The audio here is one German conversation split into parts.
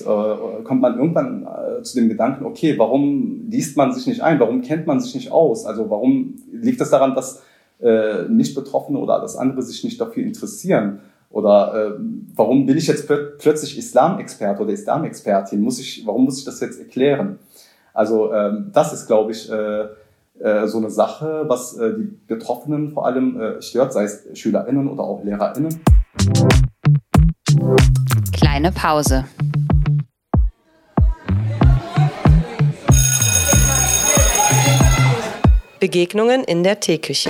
äh, kommt man irgendwann äh, zu dem Gedanken, okay, warum liest man sich nicht ein? Warum kennt man sich nicht aus? Also warum liegt das daran, dass äh, Nicht-Betroffene oder das andere sich nicht dafür interessieren? Oder äh, warum bin ich jetzt pl plötzlich Islamexperte oder Islamexpertin? Muss ich, warum muss ich das jetzt erklären? Also ähm, das ist, glaube ich, so eine Sache, was die Betroffenen vor allem stört, sei es SchülerInnen oder auch LehrerInnen. Kleine Pause. Begegnungen in der Teeküche.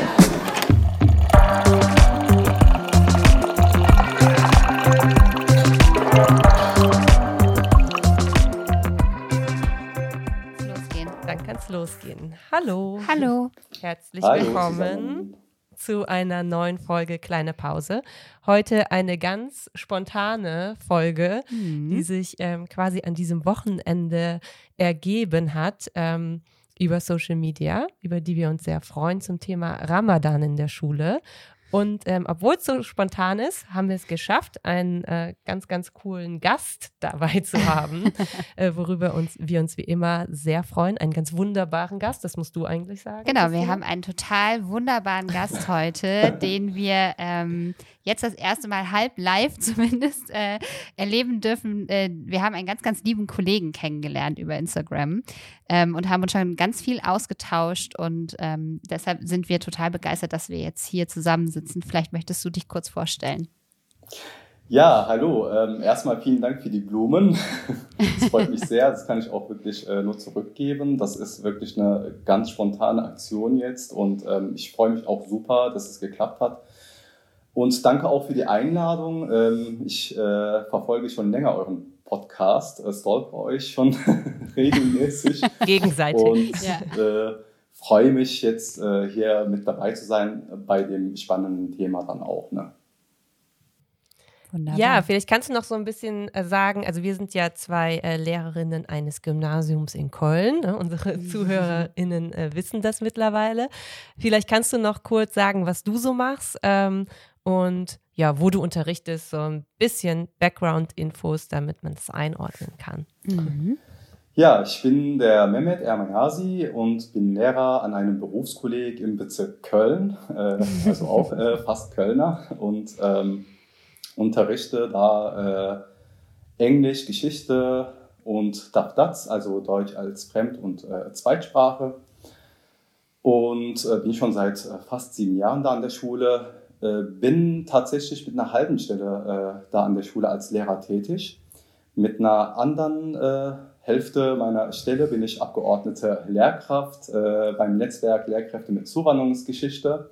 Dann kann es losgehen. Hallo. Hallo. Herzlich Hallo willkommen zu einer neuen Folge Kleine Pause. Heute eine ganz spontane Folge, mhm. die sich ähm, quasi an diesem Wochenende ergeben hat. Ähm, über Social Media, über die wir uns sehr freuen zum Thema Ramadan in der Schule. Und ähm, obwohl es so spontan ist, haben wir es geschafft, einen äh, ganz, ganz coolen Gast dabei zu haben, äh, worüber uns, wir uns wie immer sehr freuen. Einen ganz wunderbaren Gast, das musst du eigentlich sagen. Genau, wir haben einen total wunderbaren Gast heute, den wir ähm, jetzt das erste Mal halb live zumindest äh, erleben dürfen. Äh, wir haben einen ganz, ganz lieben Kollegen kennengelernt über Instagram ähm, und haben uns schon ganz viel ausgetauscht und ähm, deshalb sind wir total begeistert, dass wir jetzt hier zusammensitzen. Vielleicht möchtest du dich kurz vorstellen. Ja, hallo. Ähm, erstmal vielen Dank für die Blumen. Das freut mich sehr. Das kann ich auch wirklich äh, nur zurückgeben. Das ist wirklich eine ganz spontane Aktion jetzt und ähm, ich freue mich auch super, dass es geklappt hat. Und danke auch für die Einladung. Ähm, ich äh, verfolge schon länger euren Podcast, äh, stalke euch schon regelmäßig. Gegenseitig. Und ja. äh, freue mich jetzt äh, hier mit dabei zu sein bei dem spannenden Thema dann auch. Ne? Wunderbar. Ja, vielleicht kannst du noch so ein bisschen äh, sagen, also wir sind ja zwei äh, Lehrerinnen eines Gymnasiums in Köln. Ne? Unsere. ZuhörerInnen äh, wissen das mittlerweile. Vielleicht kannst du noch kurz sagen, was du so machst ähm, und ja, wo du unterrichtest, so ein bisschen Background-Infos, damit man das einordnen kann. Mhm. Ja, ich bin der Mehmet Ermayasi und bin Lehrer an einem Berufskolleg im Bezirk Köln, äh, also auch äh, fast Kölner und ähm, unterrichte da äh, Englisch, Geschichte und Dafdats, also Deutsch als Fremd- und äh, Zweitsprache. Und äh, bin schon seit äh, fast sieben Jahren da an der Schule, äh, bin tatsächlich mit einer halben Stelle äh, da an der Schule als Lehrer tätig. Mit einer anderen äh, Hälfte meiner Stelle bin ich Abgeordnete Lehrkraft beim Netzwerk Lehrkräfte mit Zuwanderungsgeschichte.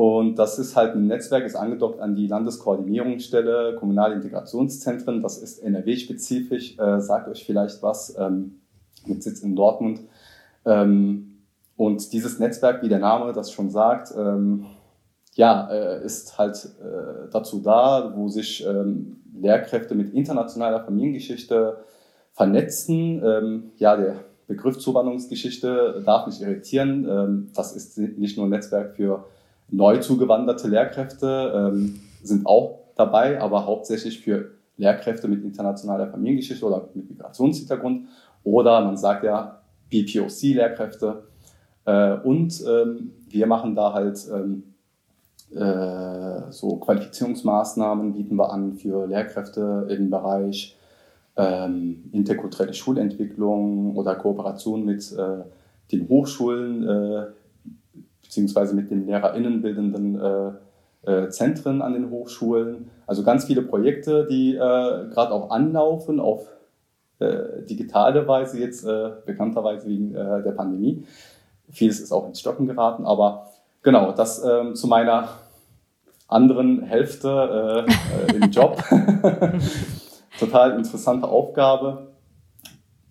Und das ist halt ein Netzwerk, ist angedockt an die Landeskoordinierungsstelle Kommunale Integrationszentren. Das ist NRW-spezifisch, äh, sagt euch vielleicht was, ähm, mit Sitz in Dortmund. Ähm, und dieses Netzwerk, wie der Name das schon sagt, ähm, ja, äh, ist halt äh, dazu da, wo sich ähm, Lehrkräfte mit internationaler Familiengeschichte vernetzen. Ähm, ja, der Begriff Zuwanderungsgeschichte darf nicht irritieren. Ähm, das ist nicht nur ein Netzwerk für neu zugewanderte Lehrkräfte, sind auch dabei, aber hauptsächlich für Lehrkräfte mit internationaler Familiengeschichte oder mit Migrationshintergrund oder man sagt ja BPOC-Lehrkräfte. Äh, und wir machen da halt äh, so Qualifizierungsmaßnahmen bieten wir an für Lehrkräfte im Bereich ähm, interkulturelle Schulentwicklung oder Kooperation mit äh, den Hochschulen äh, beziehungsweise mit den LehrerInnenbildenden äh, äh, Zentren an den Hochschulen. Also ganz viele Projekte, die gerade auch anlaufen auf digitale Weise jetzt, bekannterweise wegen der Pandemie. Vieles ist auch ins Stocken geraten, aber Genau, das ähm, zu meiner anderen Hälfte äh, äh, im Job. Total interessante Aufgabe.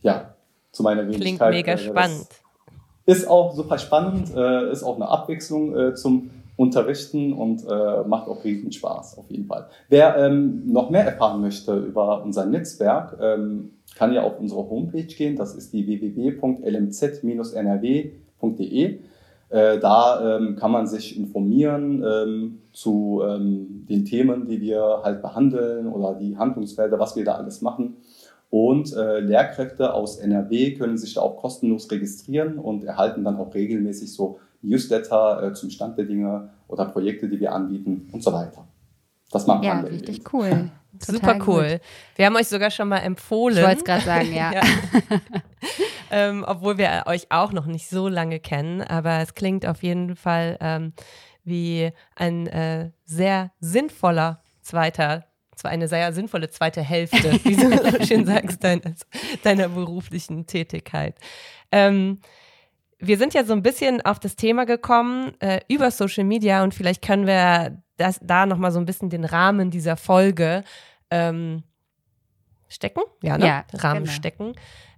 Ja, zu meiner Wenigkeit. Klingt mega äh, spannend. Ist auch super spannend, äh, ist auch eine Abwechslung äh, zum Unterrichten und äh, macht auch riesen Spaß auf jeden Fall. Wer ähm, noch mehr erfahren möchte über unser Netzwerk, ähm, kann ja auf unsere Homepage gehen. Das ist die www.lmz-nrw.de. Äh, da ähm, kann man sich informieren ähm, zu ähm, den Themen, die wir halt behandeln oder die Handlungsfelder, was wir da alles machen. Und äh, Lehrkräfte aus NRW können sich da auch kostenlos registrieren und erhalten dann auch regelmäßig so Newsletter äh, zum Stand der Dinge oder Projekte, die wir anbieten und so weiter. Das macht ja, man. Ja, richtig cool. Super cool. Gut. Wir haben euch sogar schon mal empfohlen. Ich wollte es gerade sagen, ja. ja. ähm, obwohl wir euch auch noch nicht so lange kennen, aber es klingt auf jeden Fall ähm, wie ein äh, sehr sinnvoller zweiter zwar eine sehr sinnvolle zweite Hälfte, wie du so schön sagst, deiner, deiner beruflichen Tätigkeit. Ähm, wir sind ja so ein bisschen auf das Thema gekommen äh, über Social Media und vielleicht können wir das, da nochmal so ein bisschen den Rahmen dieser Folge ähm, stecken. Ja, ne? Ja, Rahmen genau. stecken.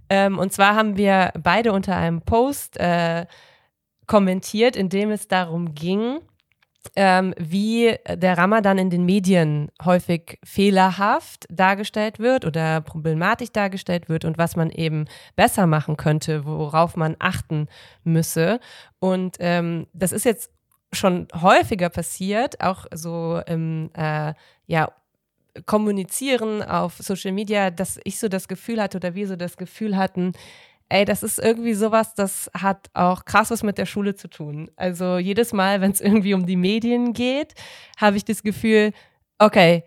Ähm, und zwar haben wir beide unter einem Post äh, kommentiert, in dem es darum ging, ähm, wie der Ramadan in den Medien häufig fehlerhaft dargestellt wird oder problematisch dargestellt wird und was man eben besser machen könnte, worauf man achten müsse. Und ähm, das ist jetzt schon häufiger passiert, auch so im äh, ja, Kommunizieren auf Social Media, dass ich so das Gefühl hatte oder wir so das Gefühl hatten, ey, das ist irgendwie sowas, das hat auch krass was mit der Schule zu tun. Also jedes Mal, wenn es irgendwie um die Medien geht, habe ich das Gefühl, okay,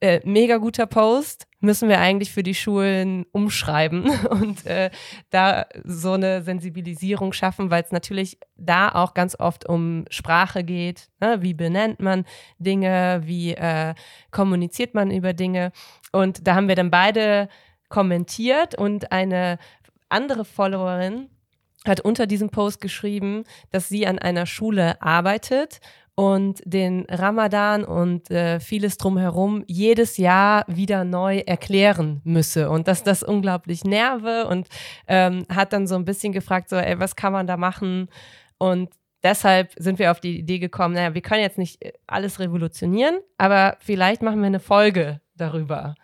äh, mega guter Post, müssen wir eigentlich für die Schulen umschreiben und äh, da so eine Sensibilisierung schaffen, weil es natürlich da auch ganz oft um Sprache geht. Ne? Wie benennt man Dinge, wie äh, kommuniziert man über Dinge? Und da haben wir dann beide kommentiert und eine andere Followerin hat unter diesem Post geschrieben, dass sie an einer Schule arbeitet und den Ramadan und äh, vieles drumherum jedes Jahr wieder neu erklären müsse und dass das unglaublich nerve und ähm, hat dann so ein bisschen gefragt, so, ey, was kann man da machen? Und deshalb sind wir auf die Idee gekommen, naja, wir können jetzt nicht alles revolutionieren, aber vielleicht machen wir eine Folge darüber.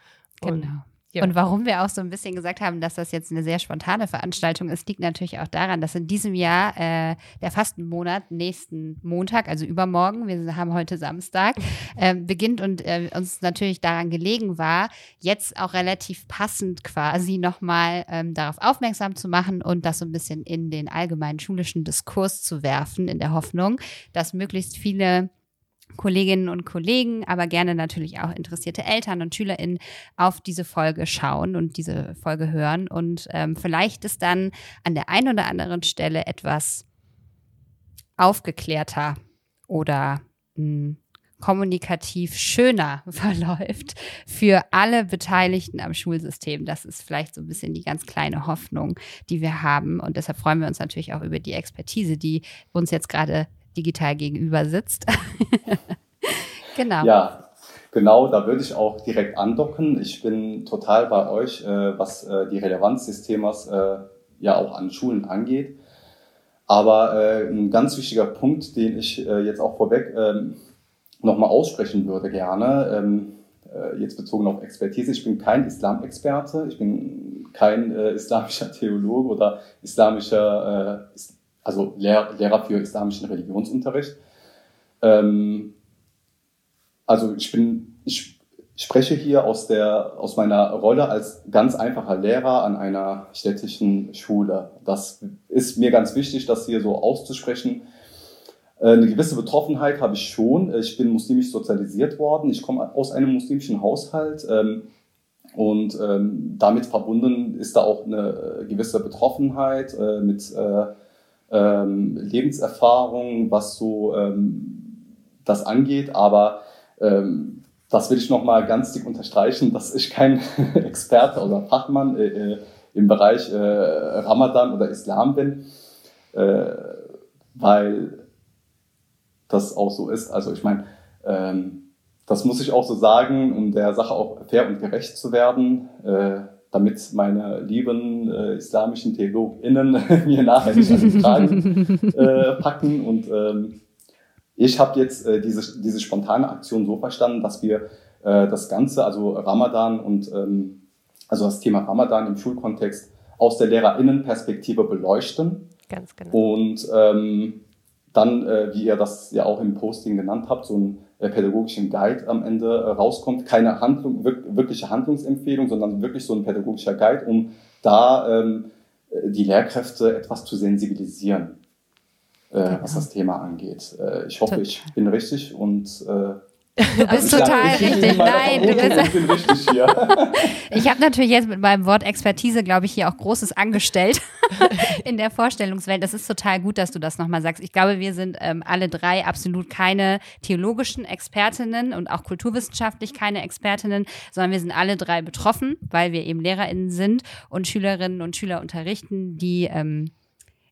Genau. Und ja. Und warum wir auch so ein bisschen gesagt haben, dass das jetzt eine sehr spontane Veranstaltung ist, liegt natürlich auch daran, dass in diesem Jahr äh, der Fastenmonat nächsten Montag, also übermorgen, wir haben heute Samstag, äh, beginnt und äh, uns natürlich daran gelegen war, jetzt auch relativ passend quasi nochmal ähm, darauf aufmerksam zu machen und das so ein bisschen in den allgemeinen schulischen Diskurs zu werfen, in der Hoffnung, dass möglichst viele Kolleginnen und Kollegen, aber gerne natürlich auch interessierte Eltern und SchülerInnen auf diese Folge schauen und diese Folge hören. Und ähm, vielleicht ist dann an der einen oder anderen Stelle etwas aufgeklärter oder hm, kommunikativ schöner verläuft für alle Beteiligten am Schulsystem. Das ist vielleicht so ein bisschen die ganz kleine Hoffnung, die wir haben. Und deshalb freuen wir uns natürlich auch über die Expertise, die uns jetzt gerade digital gegenüber sitzt. genau. Ja, genau, da würde ich auch direkt andocken. Ich bin total bei euch, äh, was äh, die Relevanz des Themas äh, ja auch an Schulen angeht. Aber äh, ein ganz wichtiger Punkt, den ich äh, jetzt auch vorweg ähm, nochmal aussprechen würde gerne, ähm, äh, jetzt bezogen auf Expertise, ich bin kein Islamexperte, ich bin kein islamischer Theologe oder islamischer also Lehr Lehrer für islamischen Religionsunterricht. Ähm, also ich bin, ich spreche hier aus der, aus meiner Rolle als ganz einfacher Lehrer an einer städtischen Schule. Das ist mir ganz wichtig, das hier so auszusprechen. Äh, eine gewisse Betroffenheit habe ich schon. Ich bin muslimisch sozialisiert worden. Ich komme aus einem muslimischen Haushalt. Ähm, und ähm, damit verbunden ist da auch eine gewisse Betroffenheit äh, mit äh, ähm, Lebenserfahrung, was so ähm, das angeht, aber ähm, das will ich nochmal ganz dick unterstreichen, dass ich kein Experte oder Fachmann äh, äh, im Bereich äh, Ramadan oder Islam bin, äh, weil das auch so ist. Also ich meine, ähm, das muss ich auch so sagen, um der Sache auch fair und gerecht zu werden. Damit meine lieben äh, islamischen TheologInnen mir nachher nicht an den Kragen äh, packen. Und ähm, ich habe jetzt äh, diese, diese spontane Aktion so verstanden, dass wir äh, das Ganze, also Ramadan und ähm, also das Thema Ramadan im Schulkontext aus der LehrerInnenperspektive beleuchten. Ganz genau. Und ähm, dann, äh, wie ihr das ja auch im Posting genannt habt, so äh, pädagogischen Guide am Ende äh, rauskommt. Keine Handlung, wirk wirkliche Handlungsempfehlung, sondern wirklich so ein pädagogischer Guide, um da ähm, die Lehrkräfte etwas zu sensibilisieren, äh, genau. was das Thema angeht. Äh, ich hoffe, ich bin richtig und äh, Du bist total richtig. Nein, du bist richtig hier. ich habe natürlich jetzt mit meinem Wort Expertise, glaube ich, hier auch Großes angestellt in der Vorstellungswelt. Das ist total gut, dass du das nochmal sagst. Ich glaube, wir sind ähm, alle drei absolut keine theologischen Expertinnen und auch kulturwissenschaftlich keine Expertinnen, sondern wir sind alle drei betroffen, weil wir eben LehrerInnen sind und Schülerinnen und Schüler unterrichten, die ähm,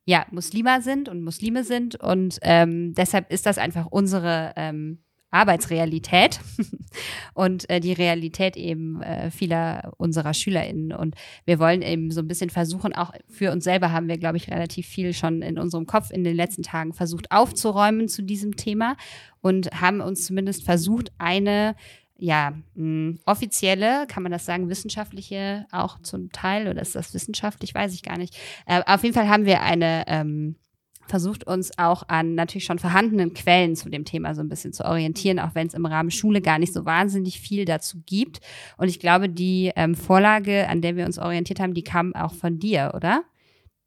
ja Muslime sind und Muslime sind. Und ähm, deshalb ist das einfach unsere ähm, Arbeitsrealität und äh, die Realität eben äh, vieler unserer SchülerInnen. Und wir wollen eben so ein bisschen versuchen, auch für uns selber haben wir, glaube ich, relativ viel schon in unserem Kopf in den letzten Tagen versucht aufzuräumen zu diesem Thema und haben uns zumindest versucht, eine ja, mh, offizielle, kann man das sagen, wissenschaftliche auch zum Teil, oder ist das wissenschaftlich, weiß ich gar nicht. Äh, auf jeden Fall haben wir eine ähm, versucht uns auch an natürlich schon vorhandenen Quellen zu dem Thema so ein bisschen zu orientieren, auch wenn es im Rahmen Schule gar nicht so wahnsinnig viel dazu gibt. Und ich glaube, die ähm, Vorlage, an der wir uns orientiert haben, die kam auch von dir, oder?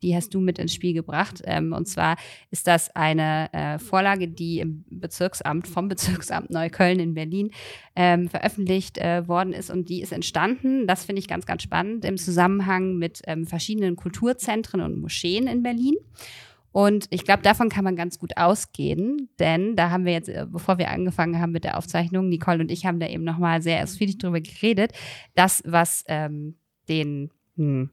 Die hast du mit ins Spiel gebracht. Ähm, und zwar ist das eine äh, Vorlage, die im Bezirksamt, vom Bezirksamt Neukölln in Berlin ähm, veröffentlicht äh, worden ist. Und die ist entstanden, das finde ich ganz, ganz spannend, im Zusammenhang mit ähm, verschiedenen Kulturzentren und Moscheen in Berlin. Und ich glaube, davon kann man ganz gut ausgehen, denn da haben wir jetzt, äh, bevor wir angefangen haben mit der Aufzeichnung, Nicole und ich haben da eben nochmal sehr ausführlich drüber geredet, das, was ähm, den hm,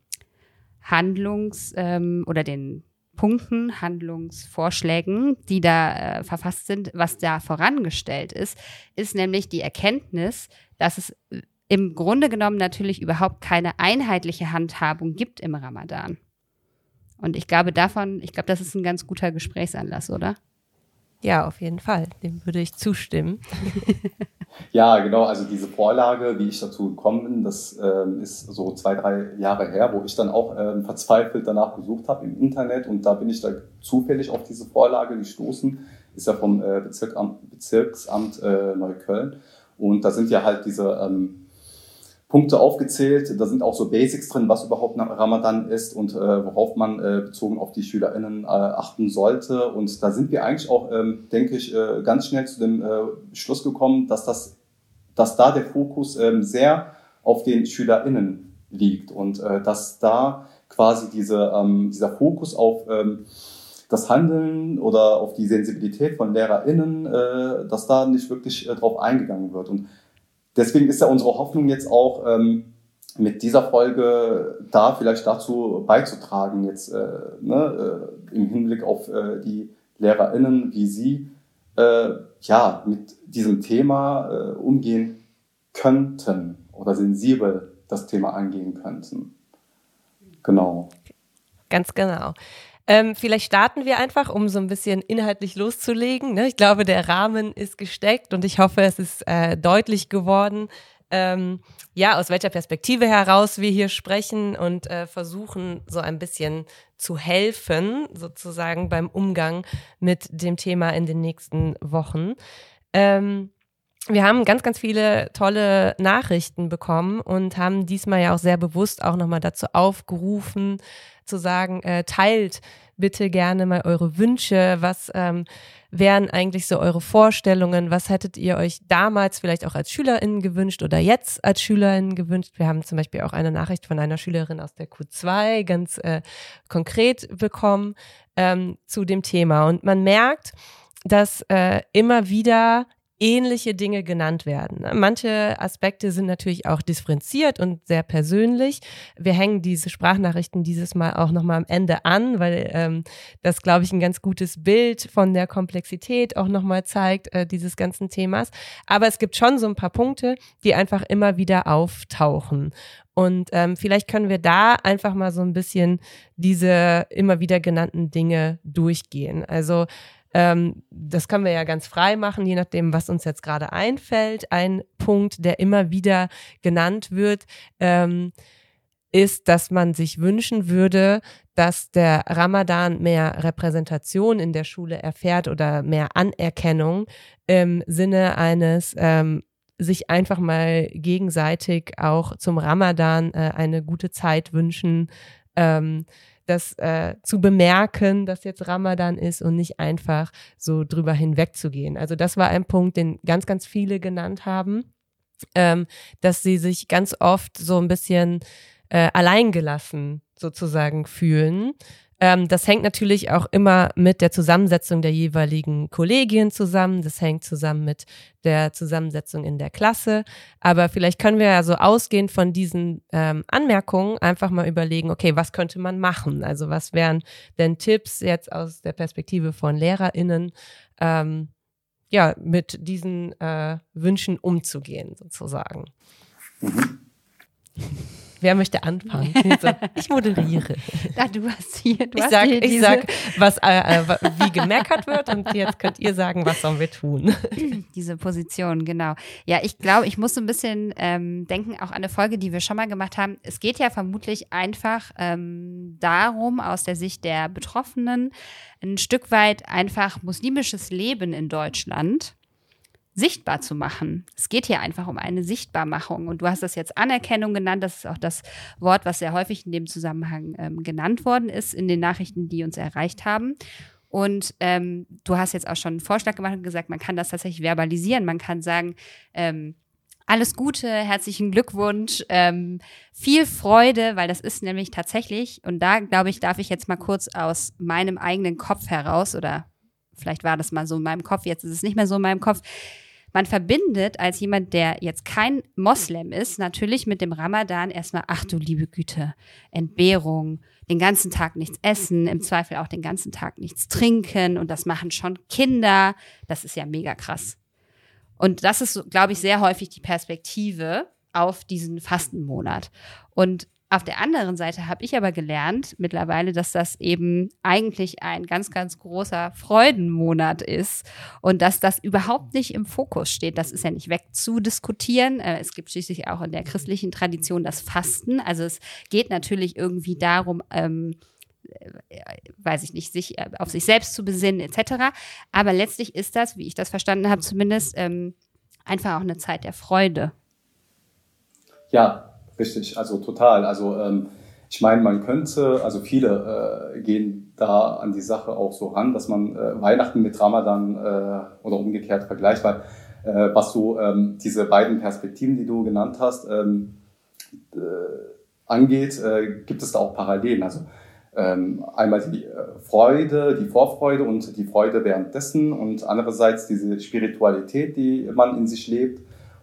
Handlungs- ähm, oder den Punkten, Handlungsvorschlägen, die da äh, verfasst sind, was da vorangestellt ist, ist nämlich die Erkenntnis, dass es im Grunde genommen natürlich überhaupt keine einheitliche Handhabung gibt im Ramadan. Und ich glaube davon, ich glaube, das ist ein ganz guter Gesprächsanlass, oder? Ja, auf jeden Fall. Dem würde ich zustimmen. ja, genau. Also diese Vorlage, wie ich dazu gekommen bin, das ähm, ist so zwei, drei Jahre her, wo ich dann auch ähm, verzweifelt danach gesucht habe im Internet und da bin ich da zufällig auf diese Vorlage gestoßen. Ist ja vom äh, Bezirksamt, Bezirksamt äh, Neukölln. Und da sind ja halt diese ähm, Punkte aufgezählt. Da sind auch so Basics drin, was überhaupt Ramadan ist und äh, worauf man äh, bezogen auf die SchülerInnen äh, achten sollte. Und da sind wir eigentlich auch, ähm, denke ich, äh, ganz schnell zu dem äh, Schluss gekommen, dass das, dass da der Fokus ähm, sehr auf den SchülerInnen liegt und äh, dass da quasi diese, ähm, dieser Fokus auf ähm, das Handeln oder auf die Sensibilität von LehrerInnen, äh, dass da nicht wirklich äh, drauf eingegangen wird. Und deswegen ist ja unsere Hoffnung jetzt auch, ähm, mit dieser Folge da vielleicht dazu beizutragen, jetzt äh, ne, äh, im Hinblick auf äh, die LehrerInnen, wie sie äh, ja mit diesem Thema äh, umgehen könnten oder sensibel das Thema angehen könnten. Genau. Ganz genau. Ähm, vielleicht starten wir einfach, um so ein bisschen inhaltlich loszulegen. Ne? Ich glaube, der Rahmen ist gesteckt und ich hoffe, es ist äh, deutlich geworden, ähm, ja, aus welcher Perspektive heraus wir hier sprechen und äh, versuchen, so ein bisschen zu helfen, sozusagen beim Umgang mit dem Thema in den nächsten Wochen. Ähm, wir haben ganz, ganz viele tolle Nachrichten bekommen und haben diesmal ja auch sehr bewusst auch nochmal dazu aufgerufen, zu sagen, äh, teilt bitte gerne mal eure Wünsche, was ähm, wären eigentlich so eure Vorstellungen, was hättet ihr euch damals vielleicht auch als SchülerInnen gewünscht oder jetzt als SchülerInnen gewünscht. Wir haben zum Beispiel auch eine Nachricht von einer Schülerin aus der Q2 ganz äh, konkret bekommen ähm, zu dem Thema. Und man merkt, dass äh, immer wieder ähnliche Dinge genannt werden. Manche Aspekte sind natürlich auch differenziert und sehr persönlich. Wir hängen diese Sprachnachrichten dieses Mal auch nochmal am Ende an, weil ähm, das, glaube ich, ein ganz gutes Bild von der Komplexität auch nochmal zeigt, äh, dieses ganzen Themas. Aber es gibt schon so ein paar Punkte, die einfach immer wieder auftauchen. Und ähm, vielleicht können wir da einfach mal so ein bisschen diese immer wieder genannten Dinge durchgehen. Also ähm, das können wir ja ganz frei machen, je nachdem, was uns jetzt gerade einfällt. Ein Punkt, der immer wieder genannt wird, ähm, ist, dass man sich wünschen würde, dass der Ramadan mehr Repräsentation in der Schule erfährt oder mehr Anerkennung im Sinne eines ähm, sich einfach mal gegenseitig auch zum Ramadan äh, eine gute Zeit wünschen, ähm, das äh, zu bemerken, dass jetzt Ramadan ist und nicht einfach so drüber hinwegzugehen. Also das war ein Punkt, den ganz, ganz viele genannt haben, ähm, dass sie sich ganz oft so ein bisschen äh, alleingelassen sozusagen fühlen. Ähm, das hängt natürlich auch immer mit der Zusammensetzung der jeweiligen Kollegien zusammen. Das hängt zusammen mit der Zusammensetzung in der Klasse. Aber vielleicht können wir ja so ausgehend von diesen ähm, Anmerkungen einfach mal überlegen, okay, was könnte man machen? Also was wären denn Tipps jetzt aus der Perspektive von LehrerInnen, ähm, ja, mit diesen äh, Wünschen umzugehen, sozusagen? Mhm. Wer möchte anfangen? ich moderiere. Ja, du hast hier, du ich hast sag, hier ich sag, was, äh, äh wie gemeckert wird und jetzt könnt ihr sagen, was sollen wir tun? Diese Position, genau. Ja, ich glaube, ich muss so ein bisschen ähm, denken, auch an eine Folge, die wir schon mal gemacht haben. Es geht ja vermutlich einfach ähm, darum, aus der Sicht der Betroffenen, ein Stück weit einfach muslimisches Leben in Deutschland sichtbar zu machen. Es geht hier einfach um eine Sichtbarmachung. Und du hast das jetzt Anerkennung genannt. Das ist auch das Wort, was sehr häufig in dem Zusammenhang ähm, genannt worden ist in den Nachrichten, die uns erreicht haben. Und ähm, du hast jetzt auch schon einen Vorschlag gemacht und gesagt, man kann das tatsächlich verbalisieren. Man kann sagen, ähm, alles Gute, herzlichen Glückwunsch, ähm, viel Freude, weil das ist nämlich tatsächlich, und da glaube ich, darf ich jetzt mal kurz aus meinem eigenen Kopf heraus, oder vielleicht war das mal so in meinem Kopf, jetzt ist es nicht mehr so in meinem Kopf, man verbindet als jemand, der jetzt kein Moslem ist, natürlich mit dem Ramadan erstmal, ach du liebe Güte, Entbehrung, den ganzen Tag nichts essen, im Zweifel auch den ganzen Tag nichts trinken und das machen schon Kinder. Das ist ja mega krass. Und das ist, glaube ich, sehr häufig die Perspektive auf diesen Fastenmonat. Und auf der anderen Seite habe ich aber gelernt mittlerweile, dass das eben eigentlich ein ganz, ganz großer Freudenmonat ist und dass das überhaupt nicht im Fokus steht. Das ist ja nicht wegzudiskutieren. Äh, es gibt schließlich auch in der christlichen Tradition das Fasten. Also es geht natürlich irgendwie darum, ähm, äh, weiß ich nicht, sich äh, auf sich selbst zu besinnen etc. Aber letztlich ist das, wie ich das verstanden habe, zumindest ähm, einfach auch eine Zeit der Freude. Ja, Richtig, also total. Also ähm, ich meine, man könnte, also viele äh, gehen da an die Sache auch so ran, dass man äh, Weihnachten mit Ramadan äh, oder umgekehrt vergleicht, weil äh, was du ähm, diese beiden Perspektiven, die du genannt hast, ähm, äh, angeht, äh, gibt es da auch Parallelen. Also ähm, einmal die Freude, die Vorfreude und die Freude währenddessen und andererseits diese Spiritualität, die man in sich lebt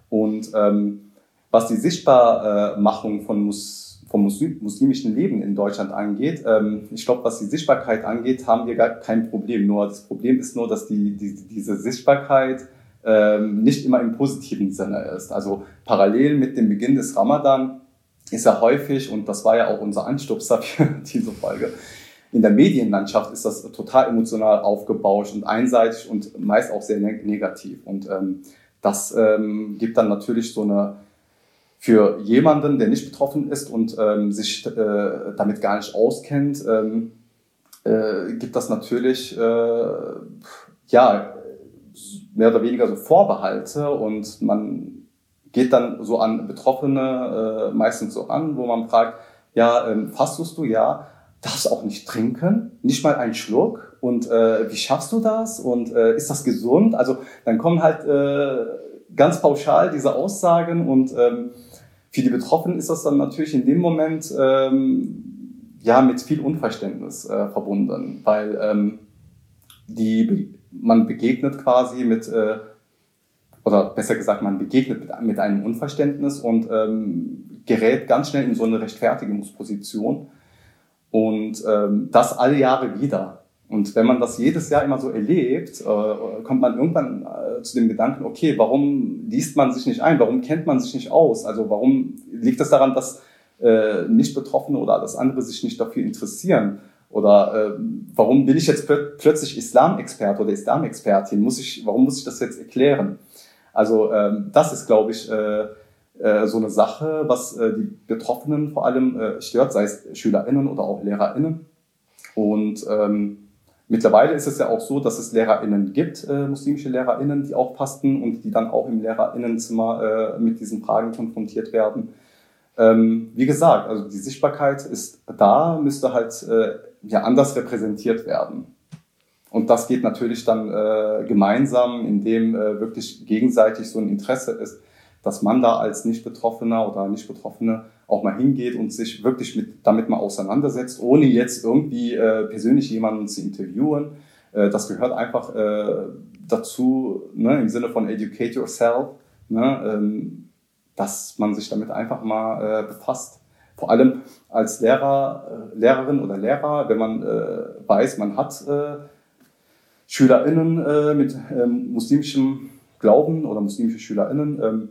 und ähm, was die Sichtbarmachung von Mus vom muslimischen Leben in Deutschland angeht, ähm, ich glaube, was die Sichtbarkeit angeht, haben wir gar kein Problem. Nur das Problem ist nur, dass die, die diese Sichtbarkeit ähm, nicht immer im positiven Sinne ist. Also parallel mit dem Beginn des Ramadan ist ja häufig, und das war ja auch unser Anstupser für diese Folge, in der Medienlandschaft ist das total emotional aufgebauscht und einseitig und meist auch sehr negativ. Und ähm, das gibt dann natürlich so eine für jemanden, der nicht betroffen ist und ähm, sich äh, damit gar nicht auskennt, ähm, äh, gibt das natürlich äh, ja mehr oder weniger so Vorbehalte und man geht dann so an Betroffene äh, meistens so an, wo man fragt, ja, ähm, fastest du? Ja, darfst auch nicht trinken, nicht mal einen Schluck und äh, wie schaffst du das und äh, ist das gesund? Also dann kommen halt ganz pauschal diese Aussagen und ähm, für die Betroffenen ist das dann natürlich in dem Moment ähm, ja mit viel Unverständnis äh, verbunden, weil ähm, die, man begegnet quasi mit, äh, oder besser gesagt, man begegnet mit, mit einem Unverständnis und ähm, gerät ganz schnell in so eine Rechtfertigungsposition und ähm, das alle Jahre wieder. Und wenn man das jedes Jahr immer so erlebt, äh, kommt man irgendwann äh, zu dem Gedanken, okay, warum liest man sich nicht ein? Warum kennt man sich nicht aus? Also warum liegt das daran, dass äh, nicht Betroffene oder das andere sich nicht dafür interessieren? Oder äh, warum bin ich jetzt plö plötzlich Islamexperte oder Islamexpertin? Muss ich, warum muss ich das jetzt erklären? Also ähm, das ist, glaube ich, äh, äh, so eine Sache, was äh, die Betroffenen vor allem äh, stört, sei es SchülerInnen oder auch LehrerInnen. Und ähm, mittlerweile ist es ja auch so, dass es LehrerInnen gibt, äh, muslimische LehrerInnen, die aufpassen und die dann auch im LehrerInnenzimmer äh, mit diesen Fragen konfrontiert werden. Ähm, wie gesagt, also die Sichtbarkeit ist da, müsste halt äh, ja anders repräsentiert werden. Und das geht natürlich dann äh, gemeinsam, indem äh, wirklich gegenseitig so ein Interesse ist, dass man da als Nicht-Betroffener oder Nicht-Betroffene auch mal hingeht und sich wirklich mit, damit mal auseinandersetzt, ohne jetzt irgendwie äh, persönlich jemanden zu interviewen. Äh, das gehört einfach äh, dazu, ne, im Sinne von educate yourself, ne, ähm, dass man sich damit einfach mal äh, befasst. Vor allem als Lehrer, äh, Lehrerin oder Lehrer, wenn man äh, weiß, man hat SchülerInnen mit ähm, muslimischem Glauben oder muslimische SchülerInnen, ähm,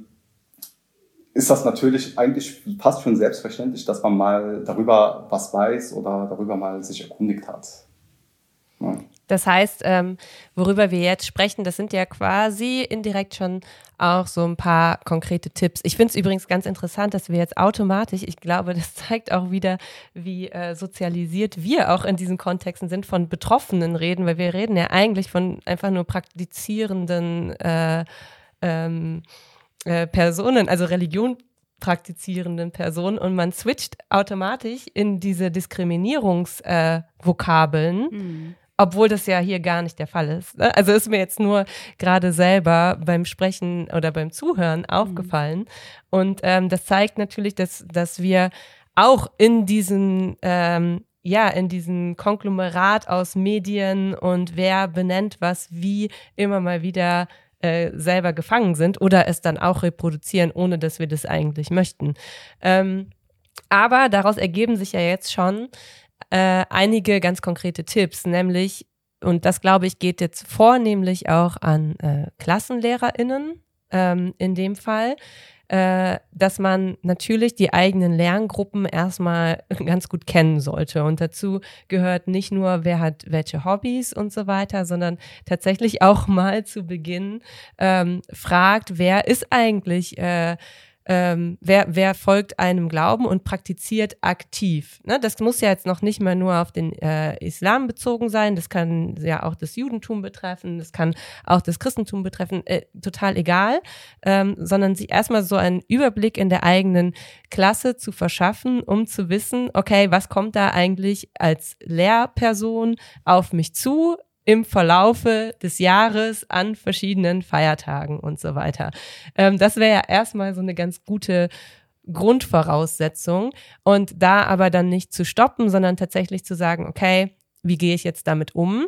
ist das natürlich eigentlich fast schon selbstverständlich, dass man mal darüber was weiß oder darüber mal sich erkundigt hat. Ja. Das heißt, ähm, worüber wir jetzt sprechen, das sind ja quasi indirekt schon auch so ein paar konkrete Tipps. Ich finde es übrigens ganz interessant, dass wir jetzt automatisch, ich glaube, das zeigt auch wieder, wie äh, sozialisiert wir auch in diesen Kontexten sind, von Betroffenen reden, weil wir reden ja eigentlich von einfach nur praktizierenden äh, ähm, äh, Personen, also Religion praktizierenden Personen und man switcht automatisch in diese Diskriminierungsvokabeln. Äh, mhm obwohl das ja hier gar nicht der Fall ist. Ne? Also ist mir jetzt nur gerade selber beim Sprechen oder beim Zuhören mhm. aufgefallen. Mhm. Und ähm, das zeigt natürlich, dass, dass wir auch in diesen ähm, ja, in diesem Konglomerat aus Medien und wer benennt was wie immer mal wieder äh, selber gefangen sind oder es dann auch reproduzieren, ohne dass wir das eigentlich möchten. Ähm, aber daraus ergeben sich ja jetzt schon äh, einige ganz konkrete Tipps, nämlich, und das glaube ich geht jetzt vornehmlich auch an äh, KlassenlehrerInnen ähm, in dem Fall, äh, dass man natürlich die eigenen Lerngruppen erstmal ganz gut kennen sollte. Und dazu gehört nicht nur, wer hat welche Hobbys und so weiter, sondern tatsächlich auch mal zu Beginn ähm, fragt, wer ist eigentlich äh, ähm, wer, wer folgt einem Glauben und praktiziert aktiv. Ne? Das muss ja jetzt noch nicht mal nur auf den äh, Islam bezogen sein, das kann ja auch das Judentum betreffen, das kann auch das Christentum betreffen, äh, total egal, ähm, sondern sich erstmal so einen Überblick in der eigenen Klasse zu verschaffen, um zu wissen, okay, was kommt da eigentlich als Lehrperson auf mich zu? Im Verlaufe des Jahres an verschiedenen Feiertagen und so weiter. Ähm, das wäre ja erstmal so eine ganz gute Grundvoraussetzung und da aber dann nicht zu stoppen, sondern tatsächlich zu sagen, okay, wie gehe ich jetzt damit um?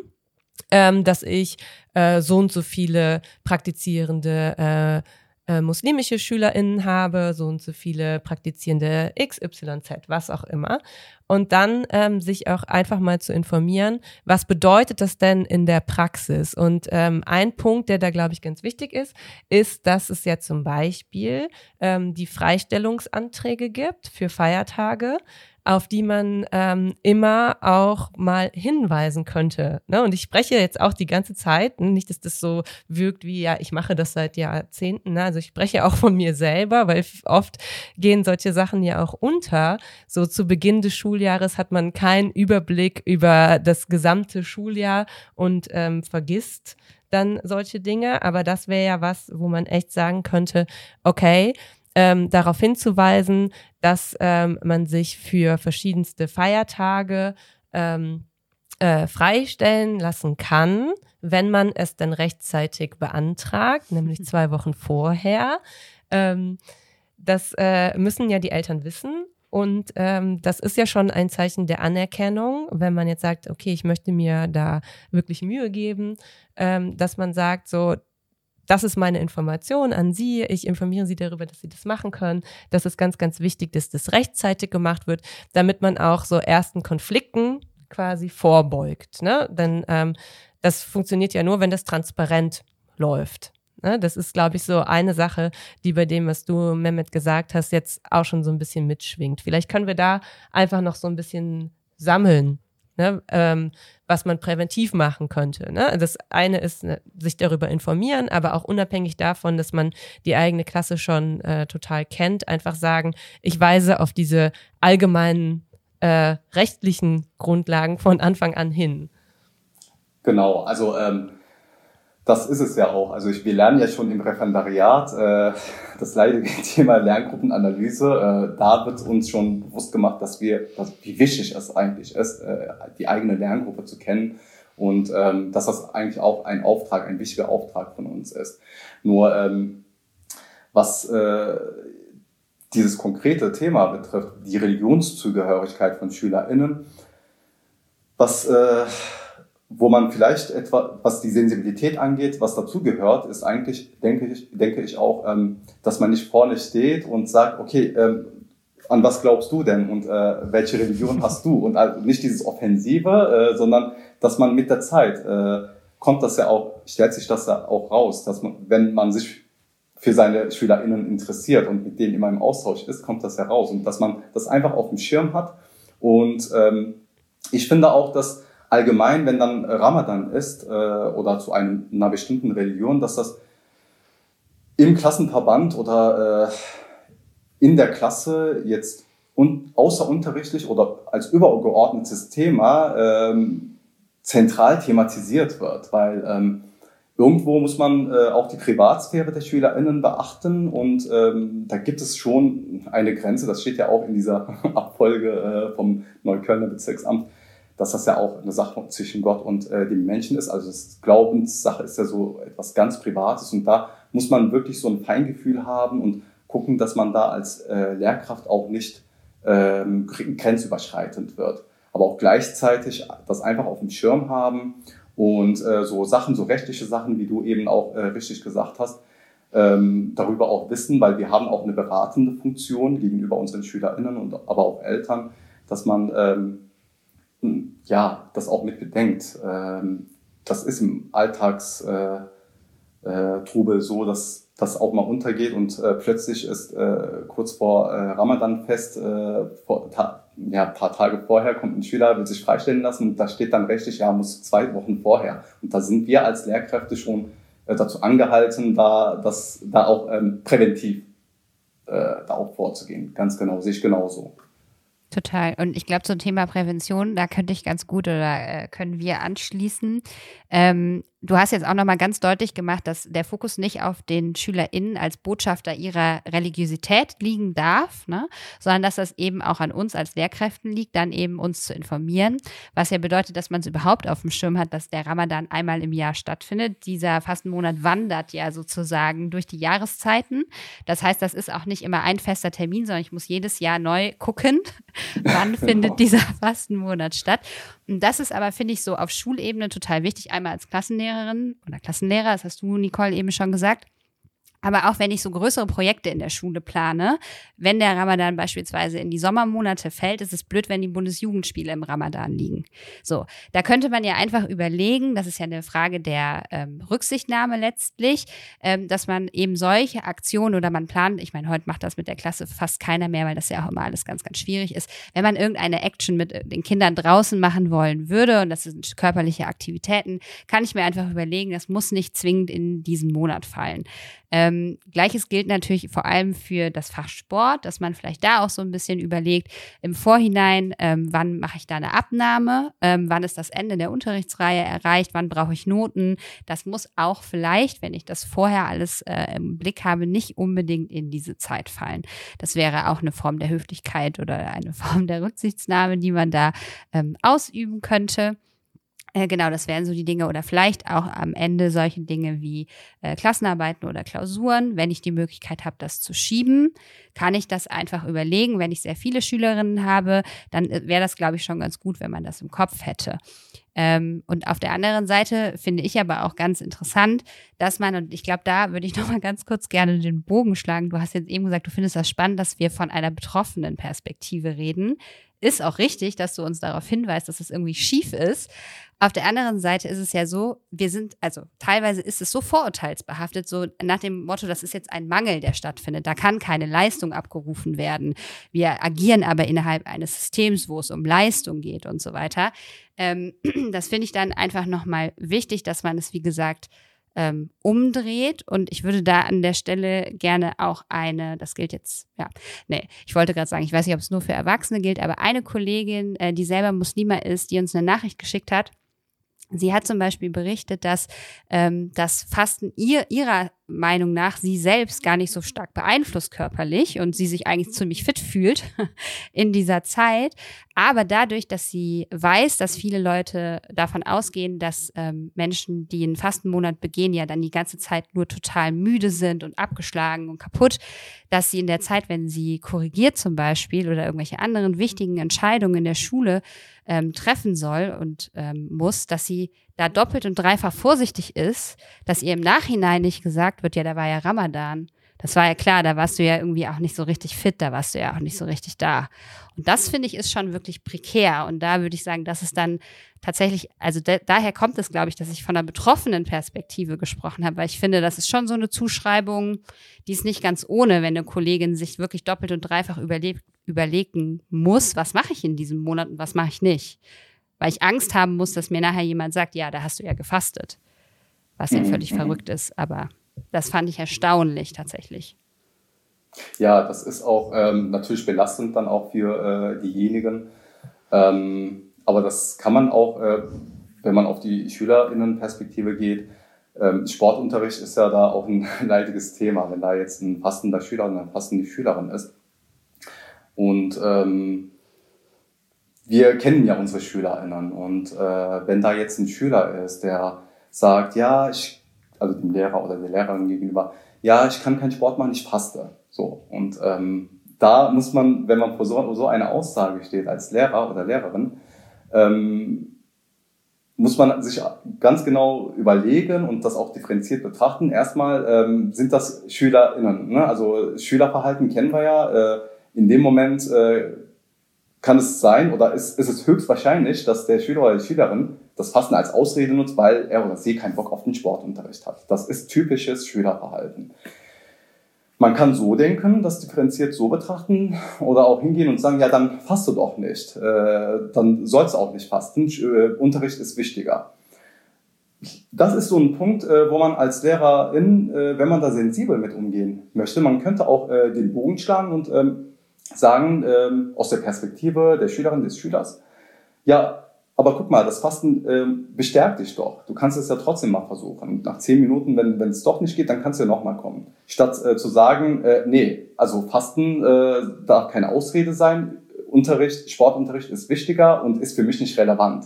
Ähm, dass ich äh, so und so viele praktizierende äh, äh, muslimische SchülerInnen habe, so und so viele praktizierende XYZ, was auch immer. Und dann ähm, sich auch einfach mal zu informieren, was bedeutet das denn in der Praxis? Und ähm, ein Punkt, der da, glaube ich, ganz wichtig ist, ist, dass es ja zum Beispiel ähm, die Freistellungsanträge gibt für Feiertage auf die man ähm, immer auch mal hinweisen könnte. Ne? Und ich spreche jetzt auch die ganze Zeit, ne? nicht, dass das so wirkt wie, ja, ich mache das seit Jahrzehnten. Ne? Also ich spreche auch von mir selber, weil oft gehen solche Sachen ja auch unter. So zu Beginn des Schuljahres hat man keinen Überblick über das gesamte Schuljahr und ähm, vergisst dann solche Dinge. Aber das wäre ja was, wo man echt sagen könnte, okay, ähm, darauf hinzuweisen, dass ähm, man sich für verschiedenste Feiertage ähm, äh, freistellen lassen kann, wenn man es dann rechtzeitig beantragt, nämlich zwei Wochen vorher. Ähm, das äh, müssen ja die Eltern wissen. Und ähm, das ist ja schon ein Zeichen der Anerkennung, wenn man jetzt sagt, okay, ich möchte mir da wirklich Mühe geben, ähm, dass man sagt, so, das ist meine Information an Sie. Ich informiere Sie darüber, dass Sie das machen können. Das ist ganz, ganz wichtig, dass das rechtzeitig gemacht wird, damit man auch so ersten Konflikten quasi vorbeugt. Ne? Denn ähm, das funktioniert ja nur, wenn das transparent läuft. Ne? Das ist, glaube ich, so eine Sache, die bei dem, was du, Mehmet, gesagt hast, jetzt auch schon so ein bisschen mitschwingt. Vielleicht können wir da einfach noch so ein bisschen sammeln ne, ähm, was man präventiv machen könnte. Ne? Das eine ist, ne, sich darüber informieren, aber auch unabhängig davon, dass man die eigene Klasse schon äh, total kennt, einfach sagen, ich weise auf diese allgemeinen äh, rechtlichen Grundlagen von Anfang an hin. Genau, also ähm, das ist es ja auch. Also ich, wir lernen ja schon im Referendariat äh, das leidige Thema Lerngruppenanalyse. Äh, da wird uns schon bewusst gemacht, dass wir, dass, wie wichtig es eigentlich ist, äh, die eigene Lerngruppe zu kennen und ähm, dass das eigentlich auch ein Auftrag, ein wichtiger Auftrag von uns ist. Nur ähm, was äh, dieses konkrete Thema betrifft, die Religionszugehörigkeit von SchülerInnen, was äh, wo man vielleicht etwa, was die Sensibilität angeht, was dazugehört, ist eigentlich, denke ich, denke ich auch, ähm, dass man nicht vorne steht und sagt, okay, ähm, an was glaubst du denn und äh, welche Religion hast du? Und also nicht dieses Offensive, äh, sondern dass man mit der Zeit äh, kommt das ja auch, stellt sich das ja auch raus, dass man, wenn man sich für seine SchülerInnen interessiert und mit denen immer im Austausch ist, kommt das heraus. Und dass man das einfach auf dem Schirm hat. Und ähm, ich finde auch, dass allgemein, wenn dann Ramadan ist äh, oder zu einem, einer bestimmten Religion, dass das im Klassenverband oder äh, in der Klasse jetzt un außerunterrichtlich oder als übergeordnetes Thema ähm, zentral thematisiert wird, weil ähm, irgendwo muss man äh, auch die Privatsphäre der SchülerInnen beachten und ähm, da gibt es schon eine Grenze, das steht ja auch in dieser Abfolge äh, vom Neuköllner Bezirksamt, dass das ja auch eine Sache zwischen Gott und äh, dem Menschen ist. Also das Glaubenssache ist ja so etwas ganz Privates und da muss man wirklich so ein Feingefühl haben und gucken, dass man da als äh, Lehrkraft auch nicht ähm, grenzüberschreitend wird. Aber auch gleichzeitig das einfach auf dem Schirm haben und äh, so Sachen, so rechtliche Sachen, wie du eben auch äh, richtig gesagt hast, ähm, darüber auch wissen, weil wir haben auch eine beratende Funktion gegenüber unseren SchülerInnen und aber auch Eltern, dass man ähm, ja, das auch mit bedenkt. Ähm, das ist im Alltagstrubel äh, äh, so, dass das auch mal untergeht und äh, plötzlich ist kurz vor Ramadan-Fest, vor, ja, ein paar Tage vorher kommt ein Schüler, will sich freistellen lassen und da steht dann rechtlich, ja, muss zwei Wochen vorher. Und da sind wir als Lehrkräfte schon dazu angehalten, da, das, da auch ähm, präventiv äh, da auch vorzugehen. Ganz genau, sehe ich genauso. Total. Und ich glaube, zum Thema Prävention, da könnte ich ganz gut oder äh, können wir anschließen. Ähm, du hast jetzt auch nochmal ganz deutlich gemacht, dass der Fokus nicht auf den SchülerInnen als Botschafter ihrer Religiosität liegen darf, ne? sondern dass das eben auch an uns als Lehrkräften liegt, dann eben uns zu informieren, was ja bedeutet, dass man es überhaupt auf dem Schirm hat, dass der Ramadan einmal im Jahr stattfindet. Dieser Fastenmonat wandert ja sozusagen durch die Jahreszeiten. Das heißt, das ist auch nicht immer ein fester Termin, sondern ich muss jedes Jahr neu gucken, wann findet dieser Fastenmonat statt. Und das ist aber, finde ich, so auf Schulebene total wichtig. Einmal als Klassenlehrerin oder Klassenlehrer, das hast du, Nicole, eben schon gesagt. Aber auch wenn ich so größere Projekte in der Schule plane, wenn der Ramadan beispielsweise in die Sommermonate fällt, ist es blöd, wenn die Bundesjugendspiele im Ramadan liegen. So, da könnte man ja einfach überlegen, das ist ja eine Frage der ähm, Rücksichtnahme letztlich, ähm, dass man eben solche Aktionen oder man plant, ich meine, heute macht das mit der Klasse fast keiner mehr, weil das ja auch immer alles ganz, ganz schwierig ist. Wenn man irgendeine Action mit äh, den Kindern draußen machen wollen würde, und das sind körperliche Aktivitäten, kann ich mir einfach überlegen, das muss nicht zwingend in diesen Monat fallen. Ähm, Gleiches gilt natürlich vor allem für das Fach Sport, dass man vielleicht da auch so ein bisschen überlegt, im Vorhinein, ähm, wann mache ich da eine Abnahme, ähm, wann ist das Ende der Unterrichtsreihe erreicht, wann brauche ich Noten. Das muss auch vielleicht, wenn ich das vorher alles äh, im Blick habe, nicht unbedingt in diese Zeit fallen. Das wäre auch eine Form der Höflichkeit oder eine Form der Rücksichtnahme, die man da ähm, ausüben könnte. Äh, genau, das wären so die Dinge oder vielleicht auch am Ende solche Dinge wie äh, Klassenarbeiten oder Klausuren. Wenn ich die Möglichkeit habe, das zu schieben, kann ich das einfach überlegen. Wenn ich sehr viele Schülerinnen habe, dann äh, wäre das, glaube ich, schon ganz gut, wenn man das im Kopf hätte. Ähm, und auf der anderen Seite finde ich aber auch ganz interessant, dass man, und ich glaube, da würde ich noch mal ganz kurz gerne den Bogen schlagen. Du hast jetzt eben gesagt, du findest das spannend, dass wir von einer betroffenen Perspektive reden ist auch richtig, dass du uns darauf hinweist, dass es das irgendwie schief ist. Auf der anderen Seite ist es ja so, wir sind, also teilweise ist es so vorurteilsbehaftet, so nach dem Motto, das ist jetzt ein Mangel, der stattfindet. Da kann keine Leistung abgerufen werden. Wir agieren aber innerhalb eines Systems, wo es um Leistung geht und so weiter. Ähm, das finde ich dann einfach nochmal wichtig, dass man es, wie gesagt, ähm, umdreht. Und ich würde da an der Stelle gerne auch eine, das gilt jetzt, ja, nee, ich wollte gerade sagen, ich weiß nicht, ob es nur für Erwachsene gilt, aber eine Kollegin, äh, die selber Muslima ist, die uns eine Nachricht geschickt hat, Sie hat zum Beispiel berichtet, dass ähm, das Fasten ihr, ihrer Meinung nach sie selbst gar nicht so stark beeinflusst körperlich und sie sich eigentlich ziemlich fit fühlt in dieser Zeit. Aber dadurch, dass sie weiß, dass viele Leute davon ausgehen, dass ähm, Menschen, die einen Fastenmonat begehen, ja dann die ganze Zeit nur total müde sind und abgeschlagen und kaputt, dass sie in der Zeit, wenn sie korrigiert zum Beispiel oder irgendwelche anderen wichtigen Entscheidungen in der Schule ähm, treffen soll und ähm, muss, dass sie da doppelt und dreifach vorsichtig ist, dass ihr im Nachhinein nicht gesagt wird, ja, da war ja Ramadan. Das war ja klar, da warst du ja irgendwie auch nicht so richtig fit, da warst du ja auch nicht so richtig da. Und das finde ich ist schon wirklich prekär. Und da würde ich sagen, dass es dann tatsächlich, also de, daher kommt es, glaube ich, dass ich von der betroffenen Perspektive gesprochen habe, weil ich finde, das ist schon so eine Zuschreibung, die ist nicht ganz ohne, wenn eine Kollegin sich wirklich doppelt und dreifach überlebt, überlegen muss, was mache ich in diesem Monat und was mache ich nicht weil ich Angst haben muss, dass mir nachher jemand sagt, ja, da hast du ja gefastet. Was ja mhm. völlig mhm. verrückt ist, aber das fand ich erstaunlich tatsächlich. Ja, das ist auch ähm, natürlich belastend dann auch für äh, diejenigen. Ähm, aber das kann man auch, äh, wenn man auf die SchülerInnenperspektive geht, ähm, Sportunterricht ist ja da auch ein leidiges Thema, wenn da jetzt ein passender Schüler und eine passende Schülerin ist. Und ähm, wir kennen ja unsere SchülerInnen und äh, wenn da jetzt ein Schüler ist, der sagt, ja, ich, also dem Lehrer oder der Lehrerin gegenüber, ja, ich kann keinen Sport machen, ich faste. So. Und ähm, da muss man, wenn man vor so, so einer Aussage steht als Lehrer oder Lehrerin, ähm, muss man sich ganz genau überlegen und das auch differenziert betrachten. Erstmal ähm, sind das SchülerInnen. Ne? Also Schülerverhalten kennen wir ja. Äh, in dem Moment äh, kann es sein oder ist, ist es höchstwahrscheinlich, dass der Schüler oder die Schülerin das Fasten als Ausrede nutzt, weil er oder sie keinen Bock auf den Sportunterricht hat. Das ist typisches Schülerverhalten. Man kann so denken, das differenziert so betrachten oder auch hingehen und sagen, ja, dann faste doch nicht. Äh, dann sollst du auch nicht fasten. Äh, Unterricht ist wichtiger. Das ist so ein Punkt, äh, wo man als Lehrerin, wenn man da sensibel mit umgehen möchte, man könnte auch den Bogen schlagen und ähm, sagen, ähm, aus der Perspektive der Schülerin, des Schülers, ja, aber guck mal, das Fasten ähm, bestärkt dich doch. Du kannst es ja trotzdem mal versuchen. Und nach zehn Minuten, wenn wenn es doch nicht geht, dann kannst du ja nochmal kommen. Statt äh, zu sagen, äh, nee, also Fasten äh, darf keine Ausrede sein. Unterricht, Sportunterricht ist wichtiger und ist für mich nicht relevant.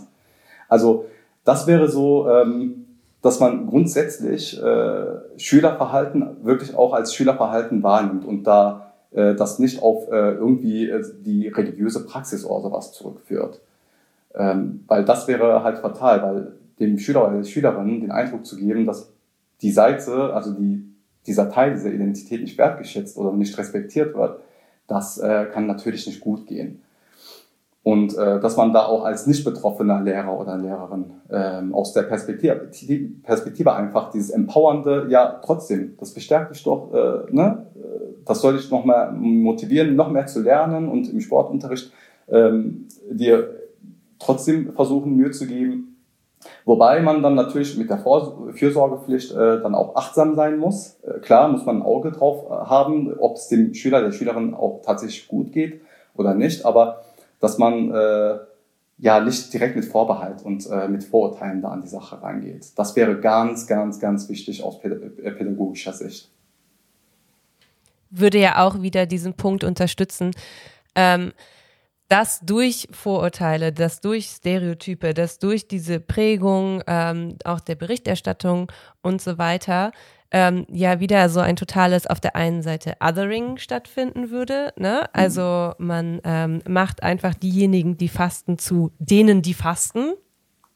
Also das wäre so, ähm, dass man grundsätzlich äh, Schülerverhalten wirklich auch als Schülerverhalten wahrnimmt und da äh, das nicht auf äh, irgendwie äh, die religiöse Praxis oder sowas zurückführt. Ähm, weil das wäre halt fatal, weil dem Schüler oder der Schülerin den Eindruck zu geben, dass die Seite, also die, dieser Teil dieser Identität nicht wertgeschätzt oder nicht respektiert wird, das äh, kann natürlich nicht gut gehen. Und äh, dass man da auch als nicht betroffener Lehrer oder Lehrerin ähm, aus der Perspektive, Perspektive einfach dieses Empowernde, ja trotzdem, das bestärkt dich doch, äh, ne? das soll dich noch mal motivieren, noch mehr zu lernen und im Sportunterricht ähm, dir trotzdem versuchen, Mühe zu geben. Wobei man dann natürlich mit der Fürsorgepflicht äh, dann auch achtsam sein muss. Äh, klar muss man ein Auge drauf äh, haben, ob es dem Schüler, der Schülerin auch tatsächlich gut geht oder nicht. Aber dass man äh, ja nicht direkt mit Vorbehalt und äh, mit Vorurteilen da an die Sache rangeht. Das wäre ganz, ganz, ganz wichtig aus äh, pädagogischer Sicht. Würde ja auch wieder diesen Punkt unterstützen, ähm, dass durch Vorurteile, dass durch Stereotype, dass durch diese Prägung ähm, auch der Berichterstattung und so weiter ähm, ja wieder so ein totales auf der einen Seite Othering stattfinden würde. Ne? Mhm. Also man ähm, macht einfach diejenigen, die fasten, zu denen, die fasten.